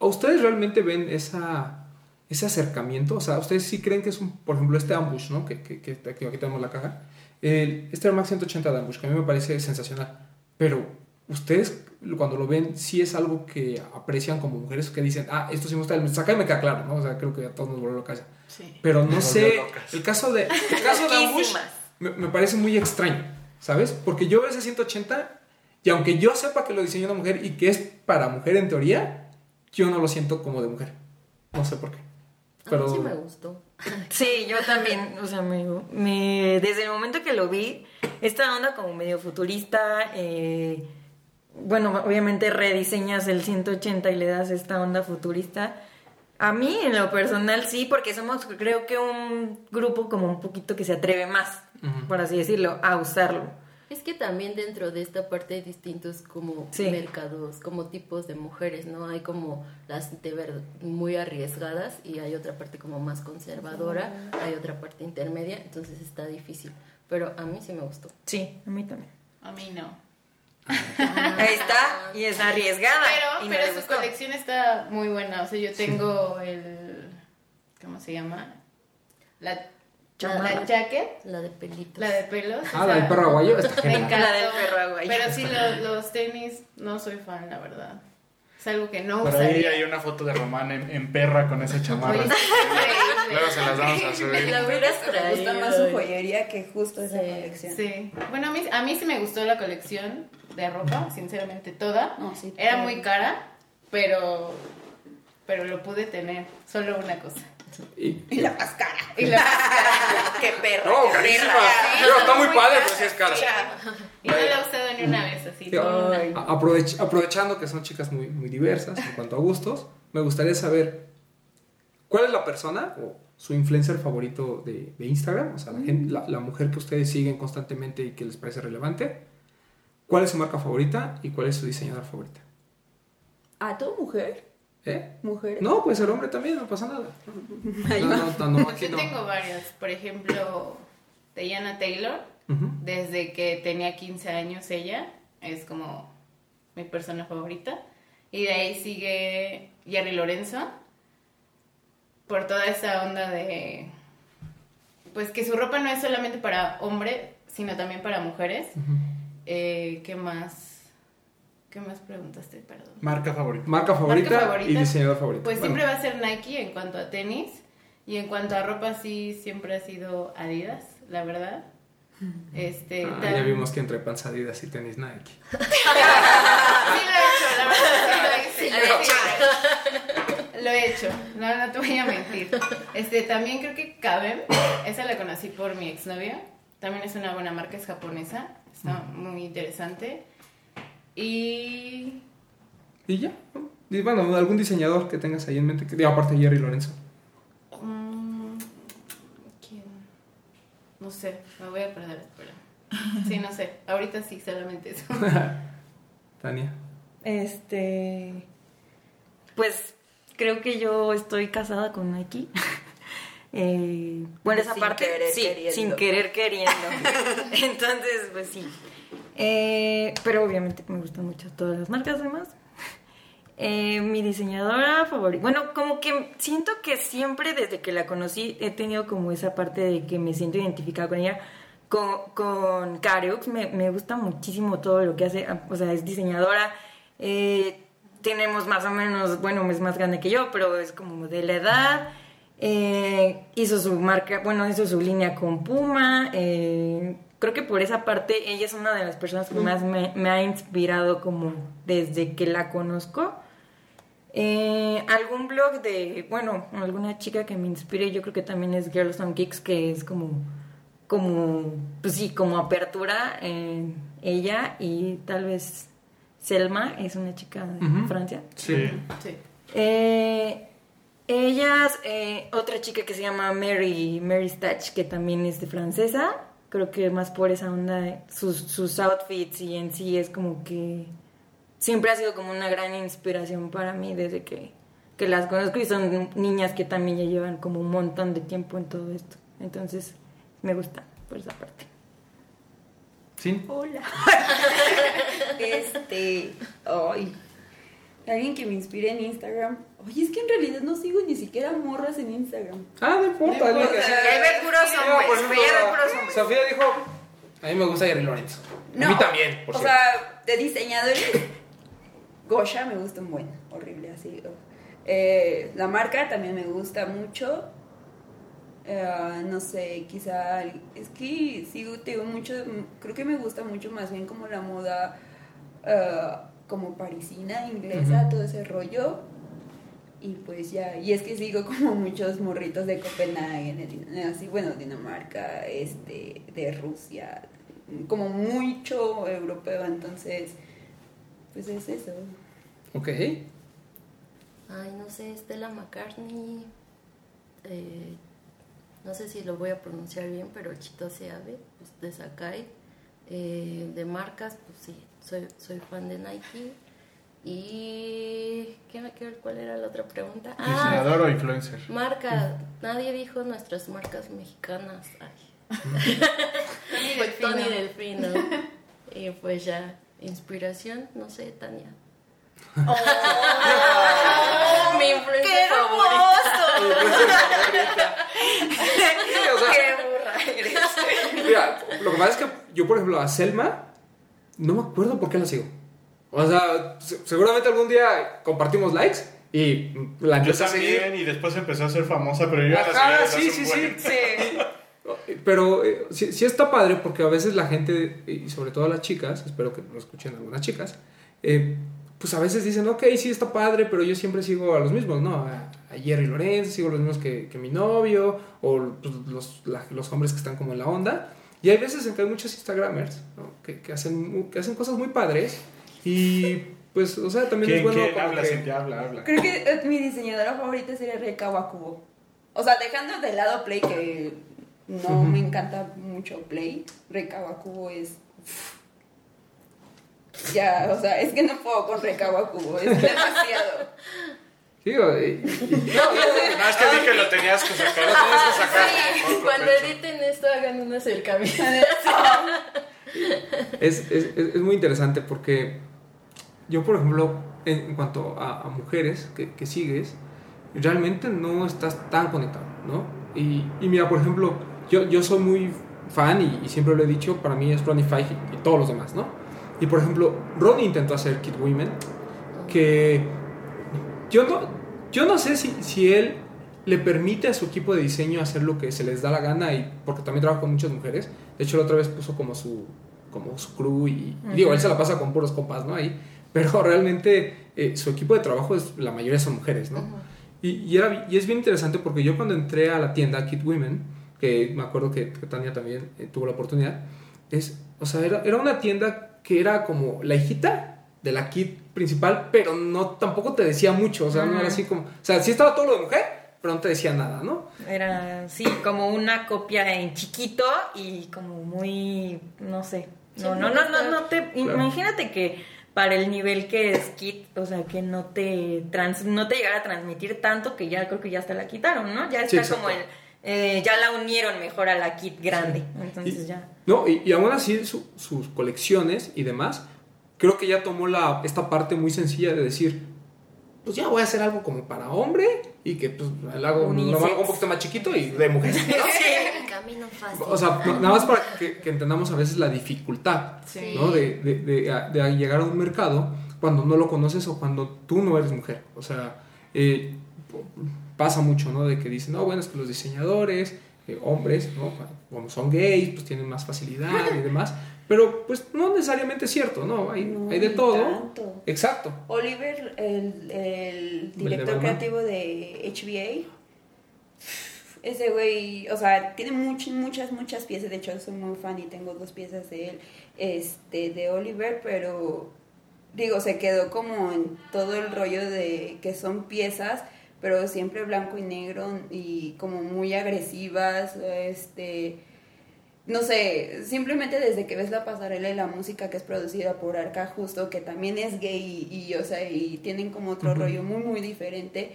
¿A ustedes realmente ven esa, ese acercamiento? O sea, ¿ustedes sí creen que es un, por ejemplo, este ambush, ¿no? Que, que, que, que aquí tenemos la caja. El, este Air Max 180 de ambush, que a mí me parece sensacional. Pero, ¿ustedes cuando lo ven, sí es algo que aprecian como mujeres que dicen, ah, esto sí me gusta, el saca y me queda claro, ¿no? O sea, creo que a todos nos volvió loca esa. Sí. Pero no sé, locas. el caso de, el caso de Loquísimas. me, me parece muy extraño, ¿sabes? Porque yo veo ese 180 y aunque yo sepa que lo diseñó una mujer y que es para mujer en teoría, yo no lo siento como de mujer. No sé por qué. Pero A mí sí me gustó. Sí, yo también, o sea, me, me- desde el momento que lo vi, esta onda como medio futurista, eh, bueno, obviamente rediseñas el 180 y le das esta onda futurista. A mí, en lo personal, sí, porque somos, creo que un grupo como un poquito que se atreve más, Ujú. por así decirlo, a usarlo. Es que también dentro de esta parte hay distintos como Sí. mercados, como tipos de mujeres, ¿no? Hay como las de ver muy arriesgadas y hay otra parte como más conservadora, hay otra parte intermedia, entonces está difícil. Pero a mí sí me gustó. Sí, a mí también. A mí no. Ahí está, y es arriesgada. Pero, y no pero su gustó. colección está muy buena. O sea, yo tengo el. ¿Cómo se llama? La, la, la jacket, La de pelitos. la de pelos. Ah, o la sea, del perro aguayo está Me genial. encantó. La del perro aguayo. Pero sí, lo- los tenis, no soy fan, la verdad. Es algo que no Por ahí usaría. hay una foto de Román en, en perra con esa chamarra. Oye, es increíble. Luego se las vamos a subir. La Me gusta más su joyería que justo esa Sí, colección. Sí. Bueno, a mí, a mí sí me gustó la colección de ropa, sinceramente toda. No, sí, Era muy cara, pero pero lo pude tener. Solo una cosa. Y- Y la más cara. Y la Qué perro. No, qué carísima. perra. Digo, está muy padre, pero sí es cara. Y no la he usado ni una vez, así. Sí, ni una. a- aprovech- aprovechando que son chicas muy, muy diversas en cuanto a gustos, me gustaría saber cuál es la persona o su influencer favorito de, de Instagram, o sea, la, gen- la- la mujer que ustedes siguen constantemente y que les parece relevante. ¿Cuál es su marca favorita y cuál es su diseñadora favorita? ¿A tu mujer? ¿Eh? ¿Mujer? No, pues el hombre también, no pasa nada. No, no, no, no, aquí Yo tengo varios. Por ejemplo, Diana Taylor. Desde que tenía 15 años ella. Es como mi persona favorita. Y de ahí sigue Jerry Lorenzo. Por toda esa onda de... Pues que su ropa no es solamente para hombre, sino también para mujeres. Eh, ¿Qué más? ¿Qué más preguntaste? Perdón. Marca favorita. Marca favorita, Marca favorita, y diseñador favorito. Pues Bueno, siempre va a ser Nike en cuanto a tenis. Y en cuanto a ropa, sí, siempre ha sido Adidas, la verdad. Este, ah, tan- ya vimos que entre panzadidas y tenis Nike. Sí lo he hecho, la verdad. Sí, lo he hecho. Lo he hecho, no, no te voy a mentir. Este, también creo que Kabem, esa la conocí por mi exnovio. También es una buena marca, es japonesa. Está muy interesante. Y Y ya. bueno, algún diseñador que tengas ahí en mente, que aparte de Jerry Lorenzo. Mm, ¿Quién? No sé, me voy a perder, espera. Sí, no sé. Ahorita sí, solamente eso. Tania. Este. Pues creo que yo estoy casada con Nike. Eh, bueno, esa Sin parte querer sí, queriendo. sin querer queriendo. Entonces, pues sí. Eh, pero obviamente me gustan mucho todas las marcas además. Eh, mi diseñadora favorita. Bueno, como que siento que siempre desde que la conocí he tenido como esa parte de que me siento identificada con ella. Con, con Cariux me, me gusta muchísimo todo lo que hace. O sea, es diseñadora. Eh, tenemos más o menos, bueno, es más grande que yo, pero es como de la edad. Eh, hizo su marca, bueno, hizo su línea con Puma. eh, creo que por esa parte ella es una de las personas que más me, me ha inspirado como desde que la conozco. Eh, algún blog de, bueno, alguna chica que me inspire, yo creo que también es Girls on Kicks, que es como, como, pues sí, como apertura en ella y tal vez Selma es una chica de. Francia. Sí. Sí. Eh, ellas, eh, otra chica que se llama Mary, Mary Stach, que también es de francesa. Creo que más por esa onda, de sus, sus outfits y en sí es como que siempre ha sido como una gran inspiración para mí desde que, que las conozco y son niñas que también ya llevan como un montón de tiempo en todo esto. Entonces me gusta por esa parte. ¿Sí? Hola. este. Ay. Alguien que me inspire en Instagram. Oye, es que en realidad no sigo ni siquiera morras en Instagram. Ah, no importa. es lo que sea. Ahí ve puros No, puros hombres. Sofía dijo, a mí me gusta Jerry Lorenzo. a mí también, por O cierto. sea, de diseñadores. Gosha me gusta un buen. Horrible, así. Eh, la marca también me gusta mucho. Eh, no sé, quizá. Es que sigo, te digo mucho. Creo que me gusta mucho más bien como la moda. eh, como parisina, inglesa, todo ese rollo. Y pues ya, y es que sigo como muchos morritos de Copenhague, de Din- así, bueno, Dinamarca, este, de Rusia, como mucho europeo, entonces, pues es eso. Ok. Ay, no sé, Stella McCartney. eh, no sé si lo voy a pronunciar bien, pero Chitose Abe, pues, de Sakai. Eh, de marcas, pues sí, soy, soy fan de Nike. Y. ¿qué me quedó? ¿Cuál era la otra pregunta? Ah, ¿Diseñador o influencer? marca. Nadie dijo nuestras marcas mexicanas. Ay. Delfino. Tony Delfino. y pues ya, inspiración, no sé, Tania. Mi influencia favorita. Sí, o sea, ¡Qué burra eres! Mira, lo que pasa es que yo, por ejemplo, a Selma, no me acuerdo por qué la sigo. O sea, se- seguramente algún día compartimos likes y la Yo empecé a seguir. también, y después empezó a ser famosa, pero yo ya la Ajá, seguía sí, sí, sí, sí. Pero eh, sí, sí está padre porque a veces la gente, y sobre todo las chicas, espero que lo escuchen algunas chicas, eh, pues a veces dicen, ok, sí está padre, pero yo siempre sigo a los mismos, ¿no? A, a Jerry Lorenzo, sigo a los mismos que, que mi novio, o pues, los, la- los hombres que están como en la onda. Y hay veces en que hay muchos Instagramers, ¿no? Que, que hacen, que hacen cosas muy padres y pues, o sea, también es ¿Quién, bueno Habla, que- habla, habla. Creo que eh, mi diseñadora favorita sería Reika Wakubo. O sea, dejando de lado Play, que no me encanta mucho Play, Reika Wakubo es... Ya, o sea, es que no puedo con Reika Wakubo, es demasiado. Digo, y- y- No, es que que lo tenías que sacar. Lo tenías que sacar. Otro Cuando pecho. editen esto, hagan un acercamiento. es, es, es- muy interesante porque yo, por ejemplo, en, en cuanto a, a mujeres que, que sigues, realmente no estás tan conectado, ¿no? Y, y mira, por ejemplo, yo, yo soy muy fan y, y siempre lo he dicho, para mí es Ronnie Fife y, y todos los demás, ¿no? Y por ejemplo, Ronnie intentó hacer Kid Women, que yo no, yo no sé si, si él le permite a su equipo de diseño hacer lo que se les da la gana y porque también trabaja con muchas mujeres. De hecho, la otra vez puso como su como su crew y, y digo, él se la pasa con puros compas, ¿no? Ahí, pero realmente eh, su equipo de trabajo es la mayoría son mujeres, ¿no? Y, y, era, y es bien interesante porque yo cuando entré a la tienda Kid Women, que me acuerdo que, que Tania también eh, tuvo la oportunidad, es, o sea, era, era una tienda que era como la hijita de la Kid principal, pero no tampoco te decía mucho, o sea, no era así como, o sea, sí estaba todo lo de mujer, pero no te decía nada, ¿no? Era, sí, como una copia en chiquito y como muy, no sé. No, no, no, no, no te... Imagínate que para el nivel que es Kit, o sea, que no te trans, no te llegara a transmitir tanto que ya creo que ya hasta la quitaron, ¿no? Ya Sí, está como el... eh, ya la unieron mejor a la Kit grande, entonces Y- ya... No, y, y aún así su- sus colecciones y demás, creo que ya tomó la, esta parte muy sencilla de decir, pues ya voy a hacer algo como para hombre y que pues lo hago, lo hago un poquito más chiquito y de mujer. El camino fácil. O sea, nada más para que, que entendamos a veces la dificultad, Sí. ¿no? De, de- de- de llegar a un mercado cuando no lo conoces o cuando tú no eres mujer. O sea, eh, pasa mucho, ¿no? De que dicen, no, bueno, es que los diseñadores, eh, hombres, ¿no? Como son gays, pues tienen más facilidad y demás. Pero pues no necesariamente es cierto, ¿no? Hay, No, hay de todo. tanto. Exacto. Oliver, el, el director creativo de HBA, ese güey, o sea, tiene muchas, muchas, muchas piezas. De hecho, soy muy fan y tengo dos piezas de él, este, de Oliver, pero digo, se quedó como en todo el rollo de que son piezas, pero siempre blanco y negro y como muy agresivas, este no sé, simplemente desde que ves la pasarela y la música que es producida por Arca Justo, que también es gay y, y, o sea, y tienen como otro rollo muy, muy diferente,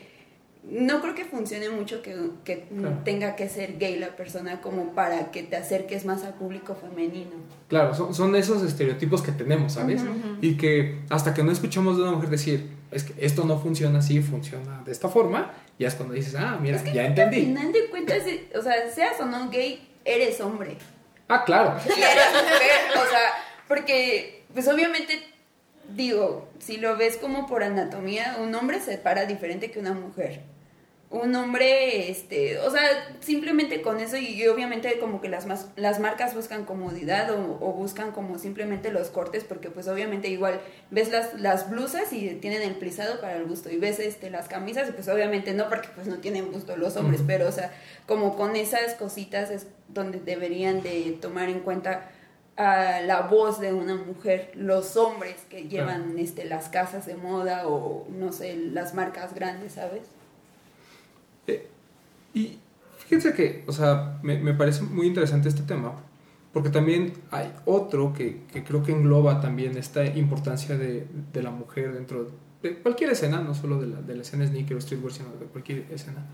no creo que funcione mucho que, que Claro. tenga que ser gay la persona como para que te acerques más al público femenino. Claro, son, son esos estereotipos que tenemos, ¿sabes? Y que hasta que no escuchamos de una mujer decir, es que esto no funciona así, funciona de esta forma, ya es cuando dices, ah, mira, Es que ya Al entendí. final de cuentas, o sea, seas o no gay, eres hombre. Ah, claro. o sea, porque, pues obviamente, digo, si lo ves como por anatomía, un hombre se para diferente que una mujer. Un hombre, este, o sea, simplemente con eso y, y obviamente como que las, mas- las marcas buscan comodidad o, o buscan como simplemente los cortes porque pues obviamente igual ves las, las blusas y tienen el plisado para el busto y ves este, las camisas y pues obviamente no porque pues no tienen busto los hombres, pero o sea, como con esas cositas es donde deberían de tomar en cuenta a la voz de una mujer, los hombres que llevan este, las casas de moda o no sé, las marcas grandes, ¿sabes? Eh, y fíjense que, o sea, me, me parece muy interesante este tema, porque también hay otro que, que creo que engloba también esta importancia de, de la mujer dentro de cualquier escena, no solo de la, de la escena sneaker o streetwear, sino de cualquier escena.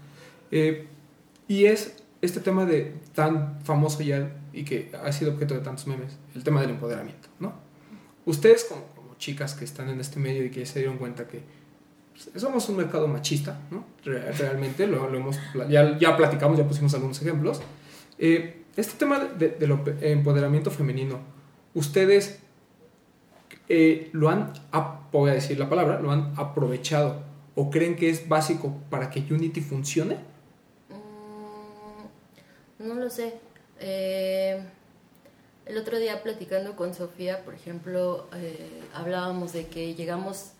Eh, y es este tema de tan famoso ya y que ha sido objeto de tantos memes, el tema del empoderamiento, ¿no? Ustedes como, como chicas que están en este medio y que se dieron cuenta que somos un mercado machista, ¿no? Re- Realmente, lo, hemos, ya, ya platicamos, ya pusimos algunos ejemplos. Eh, este tema de- del empoderamiento femenino, ¿ustedes eh, lo han, voy a decir la palabra, lo han aprovechado o creen que es básico para que Unity funcione? Mm, no lo sé. Eh, el otro día platicando con Sofía, por ejemplo, eh, hablábamos de que llegamos,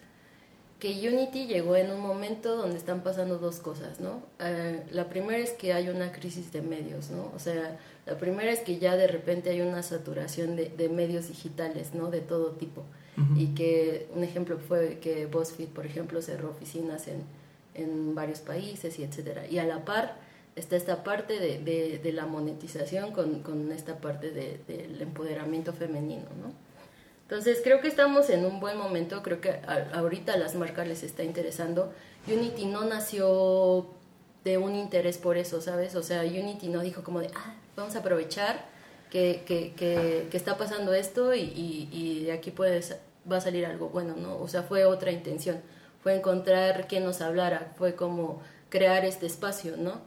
que Unity llegó en un momento donde están pasando dos cosas, ¿no? Eh, la primera es que hay una crisis de medios, ¿no? O sea, la primera es que ya de repente hay una saturación de, de medios digitales, ¿no? De todo tipo. Y que un ejemplo fue que BuzzFeed, por ejemplo, cerró oficinas en, en varios países y etcétera. Y a la par está esta parte de, de, de la monetización con, con esta parte de- del empoderamiento femenino, ¿no? Entonces creo que estamos en un buen momento, creo que a- ahorita las marcas les está interesando. Unity no nació de un interés por eso, ¿sabes? O sea, Unity no dijo como de, ah, vamos a aprovechar que, que, que, que está pasando esto y, y, y de aquí puede, sa- va a salir algo bueno, ¿no? O sea, fue otra intención, fue encontrar quien nos hablara, fue como crear este espacio, ¿no?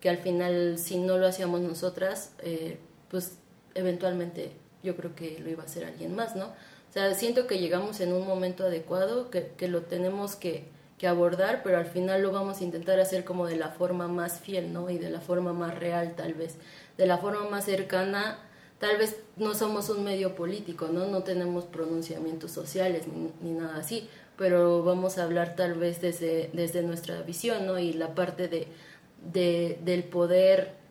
Que al final, si no lo hacíamos nosotras, eh, pues eventualmente yo creo que lo iba a hacer alguien más, ¿no? O sea, siento que llegamos en un momento adecuado, que, que lo tenemos que, que abordar, pero al final lo vamos a intentar hacer como de la forma más fiel, ¿no? Y de la forma más real, tal vez, de la forma más cercana. Tal vez no somos un medio político, ¿no? No tenemos pronunciamientos sociales ni, ni nada así, pero vamos a hablar tal vez desde, desde nuestra visión, ¿no? Y la parte de, de, del poder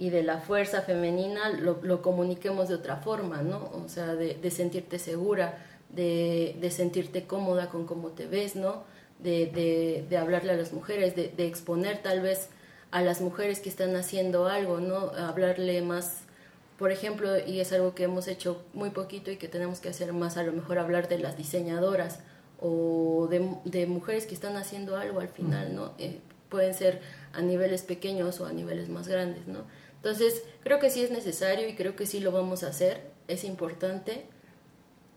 y de la fuerza femenina lo, comuniquemos de otra forma, ¿no? O sea, de, sentirte segura, de, de sentirte cómoda con cómo te ves, ¿no? De, de, hablarle a las mujeres, de, de exponer tal vez a las mujeres que están haciendo algo, ¿no? Hablarle más, por ejemplo, y es algo que hemos hecho muy poquito y que tenemos que hacer más, a lo mejor hablar de las diseñadoras o de, de mujeres que están haciendo algo al final, ¿no? Eh, pueden ser a niveles pequeños o a niveles más grandes, ¿no? Entonces, creo que sí es necesario y creo que sí lo vamos a hacer, es importante,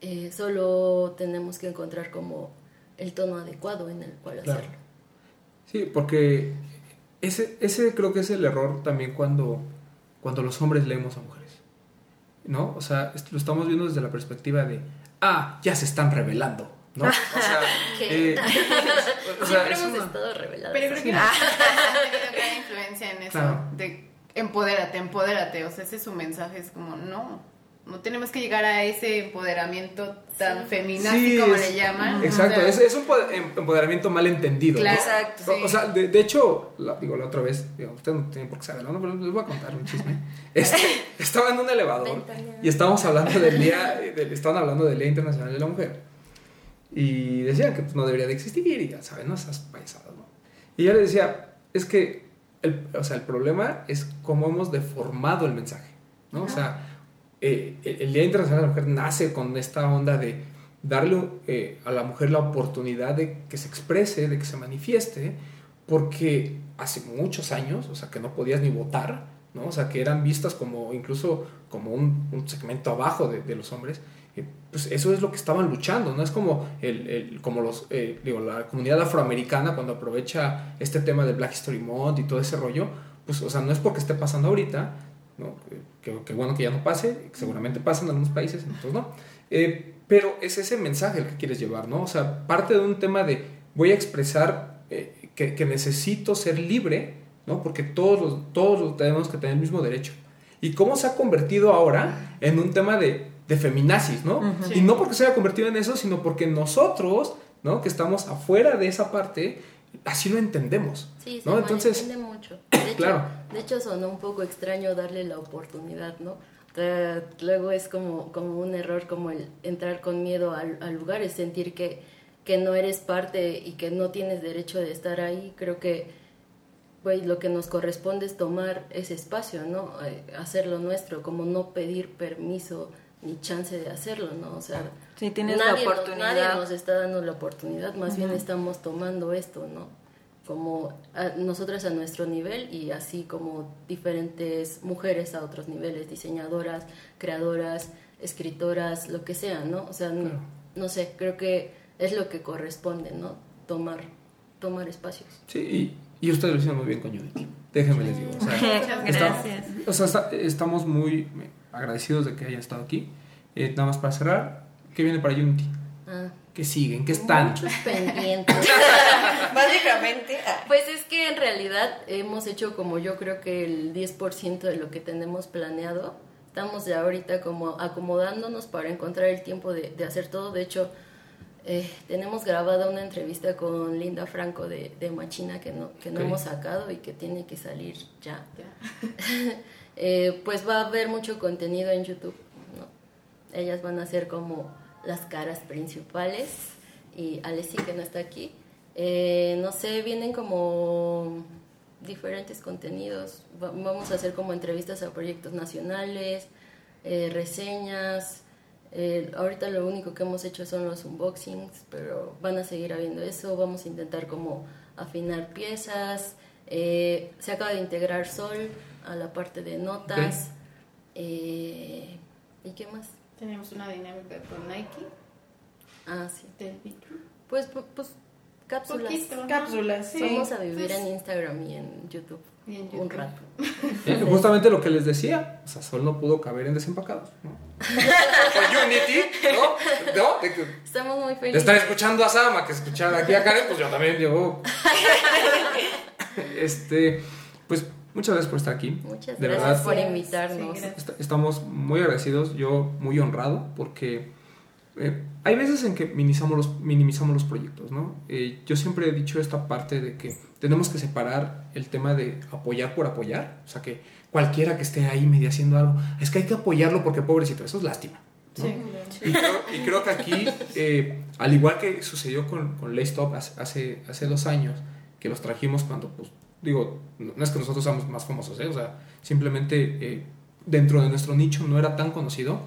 eh, solo tenemos que encontrar como el tono adecuado en el cual Claro. hacerlo. Sí, porque ese, ese creo que es el error también cuando, cuando los hombres leemos a mujeres. ¿No? O sea, lo estamos viendo desde la perspectiva de, ah, ya se están revelando. ¿No? O sea, ¿Qué? eh, o sea, Siempre hemos una- estado reveladas. Pero creo que han tenido gran influencia en eso Claro. de empodérate, empodérate. O sea, ese es su mensaje, es como, no, no tenemos que llegar a ese empoderamiento tan feminazi Sí, como es- le llaman. Exacto, O sea, es, es un em- empoderamiento mal entendido. ¿no? Claro, Exacto, O- sí. O sea, de, de hecho, la, digo, la otra vez, digo, ustedes no tienen por qué saberlo, ¿no? pero les voy a contar un chisme. Este, estaba en un elevador y estábamos hablando del día, del- estaban hablando del Día Internacional de la Mujer. Y decían que pues, no debería de existir y ya saben, no esas payasadas, ¿no? Y yo le decía, es que, el, o sea, el problema es cómo hemos deformado el mensaje, ¿no? O sea, eh, el el Día Internacional de la Mujer nace con esta onda de darle eh, a la mujer la oportunidad de que se exprese, de que se manifieste, porque hace muchos años, o sea, que no podías ni votar, ¿no? O sea, que eran vistas como incluso como un, un segmento abajo de, de los hombres. Eh, pues eso es lo que estaban luchando, ¿no? Es como, el, el- como los, eh, digo, la comunidad afroamericana cuando aprovecha este tema del Black History Month y todo ese rollo, pues, o sea, no es porque esté pasando ahorita, ¿no? Que, bueno que ya no pase, seguramente pasa en algunos países, en otros no. Eh, pero es ese mensaje el que quieres llevar, ¿no? O sea, parte de un tema de voy a expresar que, que necesito ser libre, ¿no? Porque todos todos tenemos que tener el mismo derecho. ¿Y cómo se ha convertido ahora en un tema de, de feminazis, ¿no? Y no porque se haya convertido en eso, sino porque nosotros, ¿no? Que estamos afuera de esa parte, así lo entendemos. Sí, ¿no? Entonces, malentiende mucho. De hecho, Claro. de hecho, sonó un poco extraño darle la oportunidad, ¿no? Luego es como, como un error, como el entrar con miedo al, al lugar, es sentir que, que no eres parte y que no tienes derecho de estar ahí. Creo que pues, lo que nos corresponde es tomar ese espacio, ¿no? Eh, hacerlo nuestro, como no pedir permiso ni chance de hacerlo, ¿no? O sea, Sí, tienes la nadie, nos- oportunidad. nadie nos está dando la oportunidad, más bien estamos tomando esto, ¿no? Como a- nosotras a nuestro nivel y así como diferentes mujeres a otros niveles, diseñadoras, creadoras, escritoras, lo que sea, ¿no? O sea, no, Claro. no sé, creo que es lo que corresponde, ¿no? Tomar, tomar espacios. Sí, y, y ustedes lo hicieron muy bien con. Déjenme les digo. O sea, está- Gracias. o sea, está- estamos muy agradecidos de que hayan estado aquí. Eh, nada más para cerrar, ¿qué viene para Unity? Ah, ¿Qué siguen? ¿Qué están? muchos pendientes. Básicamente, ah, Pues es que en realidad hemos hecho como yo creo que el 10% de lo que tenemos planeado. Estamos ya ahorita como acomodándonos para encontrar el tiempo de, de hacer todo. De hecho, eh, tenemos grabada una entrevista con Linda Franco de, de Machina que no, que no Ok. hemos sacado y que tiene que salir ya. Eh, pues va a haber mucho contenido en YouTube. Ellas van a ser como las caras principales y Alessi que no está aquí. Eh, no sé, vienen como diferentes contenidos. Va- vamos a hacer como entrevistas a proyectos nacionales, eh, reseñas. Eh, ahorita lo único que hemos hecho son los unboxings, pero van a seguir habiendo eso. Vamos a intentar como afinar piezas. Eh, se acaba de integrar Sol a la parte de notas. Eh, ¿Y qué más? Tenemos una dinámica con Nike Ah, sí. del. Pues, pu- pues cápsulas. Poquito, ¿no? Cápsulas, sí. Vamos a vivir Pues, en Instagram y en YouTube, y en un rato. Eh, justamente lo que les decía, o sea, Sol no pudo caber en desempacados, Unity, ¿no? De Estamos muy de felices. estar escuchando a Sama, que escuchar aquí a Karen, pues yo también llevo. Este, pues muchas gracias por estar aquí. Muchas De gracias verdad, por Sí, invitarnos. gracias. Estamos muy agradecidos, yo muy honrado, porque eh, hay veces en que minimizamos los, minimizamos los proyectos, ¿no? Eh, yo siempre he dicho esta parte de que tenemos que separar el tema de apoyar por apoyar, o sea, que cualquiera que esté ahí medio haciendo algo, es que hay que apoyarlo porque pobrecito, eso es lástima. ¿no? Y, creo, y creo que aquí, eh, al igual que sucedió con, con Laystop hace, hace, hace dos años, que los trajimos cuando pues, digo, no es que nosotros seamos más famosos, ¿eh? o sea, simplemente eh, dentro de nuestro nicho no era tan conocido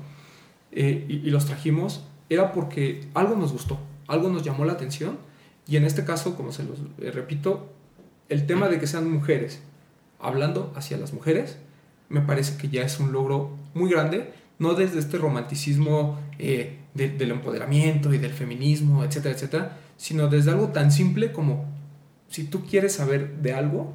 eh, y, los trajimos, era porque algo nos gustó, algo nos llamó la atención y en este caso, como se los repito, el tema de que sean mujeres hablando hacia las mujeres, me parece que ya es un logro muy grande, no desde este romanticismo de- del empoderamiento y del feminismo, etcétera, etcétera, sino desde algo tan simple como si tú quieres saber de algo,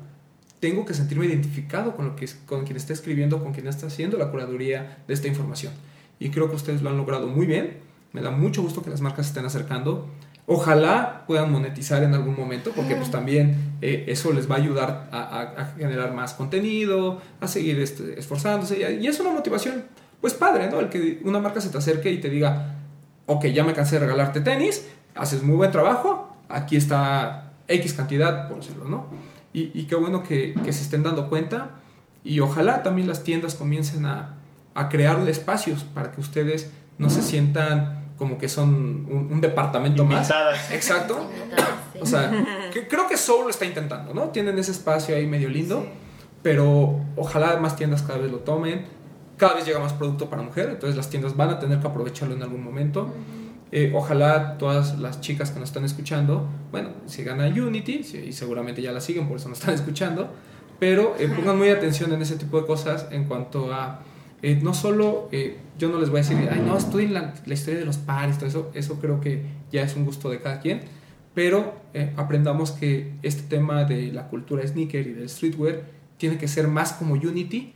tengo que sentirme identificado con, lo que, con quien está escribiendo, con quien está haciendo la curaduría de esta información. Y creo que ustedes lo han logrado muy bien. Me da mucho gusto que las marcas se estén acercando. Ojalá puedan monetizar en algún momento, porque pues también eh, eso les va a ayudar a, a- a generar más contenido, a seguir este, esforzándose. Y, y es una motivación, pues padre, ¿no? El que una marca se te acerque y te diga, ok, ya me cansé de regalarte tenis, haces muy buen trabajo, aquí está X cantidad, por decirlo, ¿no? Y, y qué bueno que, que se estén dando cuenta y ojalá también las tiendas comiencen a, a crear espacios para que ustedes no se sientan como que son un, un departamento más. Invitadas. Exacto. Sí. O sea, que- creo que Soul lo está intentando, ¿no? Tienen ese espacio ahí medio lindo, pero ojalá más tiendas cada vez lo tomen. Cada vez llega más producto para mujer, entonces las tiendas van a tener que aprovecharlo en algún momento. Eh, ojalá todas las chicas que nos están escuchando, bueno, sigan a Unity y seguramente ya la siguen, por eso nos están escuchando, pero eh, pongan muy atención en ese tipo de cosas en cuanto a, eh, no solo, yo no les voy a decir, ay, no, estudien la, la historia de los pares, todo eso, eso creo que ya es un gusto de cada quien, pero aprendamos que este tema de la cultura sneaker y del streetwear tiene que ser más como Unity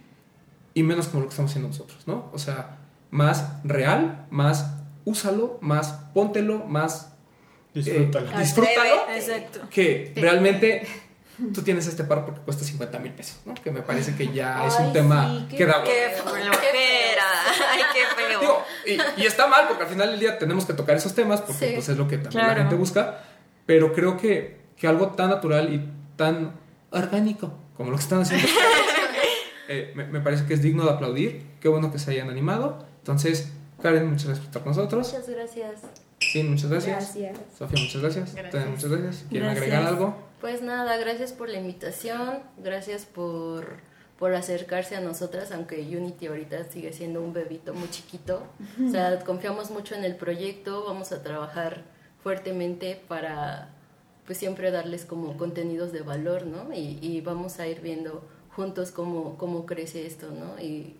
y menos como lo que estamos haciendo nosotros, ¿no? O sea, más real, más úsalo, más póntelo, más Disfrútala. eh, disfrútalo, Exacto. que realmente tú tienes este par porque cuesta 50 mil pesos, ¿no? Que me parece que ya es un Ay, tema sí, qué que da Qué flojera. Ay, qué feo. Digo, y, y está mal porque al final del día tenemos que tocar esos temas porque Sí. pues, es lo que también la Claro. gente busca, pero creo que, que algo tan natural y tan orgánico como lo que están haciendo eh, me, me parece que es digno de aplaudir. Qué bueno que se hayan animado. Entonces, Karen, muchas gracias por estar con nosotros. Muchas gracias. Sí, muchas gracias. Gracias. Sofía, muchas gracias. Gracias. Muchas gracias. ¿Quieren Gracias. agregar algo? Pues nada, gracias por la invitación, gracias por, por acercarse a nosotras, aunque Unity ahorita sigue siendo un bebito muy chiquito. O sea, confiamos mucho en el proyecto, vamos a trabajar fuertemente para pues siempre darles como contenidos de valor, ¿no? Y, y vamos a ir viendo juntos cómo, cómo crece esto, ¿no? Y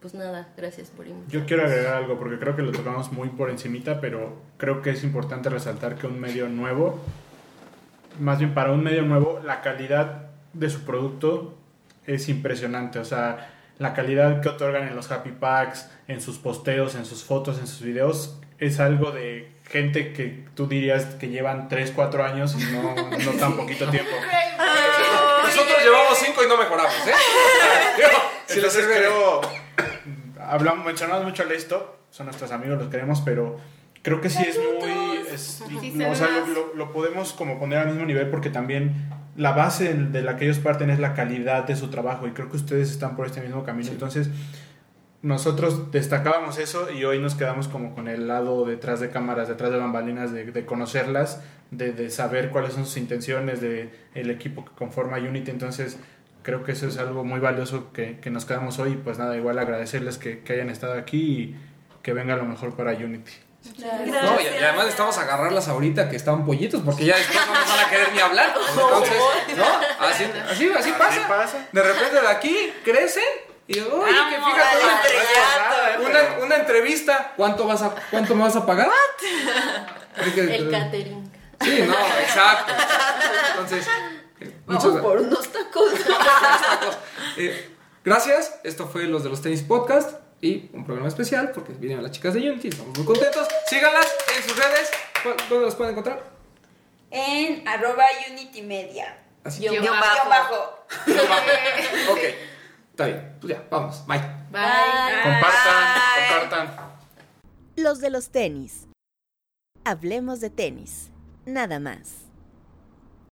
pues nada, gracias por invitarme. Yo quiero agregar algo porque creo que lo tocamos muy por encimita, pero creo que es importante resaltar que un medio nuevo, más bien para un medio nuevo, la calidad de su producto es impresionante. O sea, la calidad que otorgan en los happy packs, en sus posteos, en sus fotos, en sus videos, es algo de gente que tú dirías que llevan 3, 4 años y no, no tan poquito tiempo. Nosotros llevamos cinco y no mejoramos, ¿eh? Entonces creo, hablamos, mencionamos mucho el esto, son nuestros amigos, los queremos, pero creo que sí es muy, es- Sí, no, o sea, se lo, lo- lo podemos como poner al mismo nivel porque también la base de la que ellos parten es la calidad de su trabajo y creo que ustedes están por este mismo camino, entonces nosotros destacábamos eso y hoy nos quedamos como con el lado detrás de cámaras, detrás de bambalinas, de, de conocerlas, de, de saber cuáles son sus intenciones, de el equipo que conforma Unity. Entonces, creo que eso es algo muy valioso que, que nos quedamos hoy. Pues nada, igual agradecerles que, que hayan estado aquí y que venga lo mejor para Unity. No, y, y además necesitamos agarrarlas ahorita que estaban pollitos, porque ya después no nos van a querer ni hablar. Entonces, ¿no? Así, así, así pasa. pasa. De repente de aquí crecen y, uy, que fíjate, una, una, una entrevista, ¿cuánto vas a, cuánto me vas a pagar? El catering. Sí, no, exacto. Entonces, eh, Vamos por unos tacos. Eh, gracias, esto fue los de los tenis podcast y un programa especial porque vienen las chicas de Unity, estamos muy contentos. Síganlas en sus redes, ¿Cu- ¿dónde las pueden encontrar? En arroba Unity Media. Así. Bajo. bajo. Ok, está bien, pues ya, vamos, bye. Bye. Compartan, compartan. Los de los tenis. Hablemos de tenis. Nada más.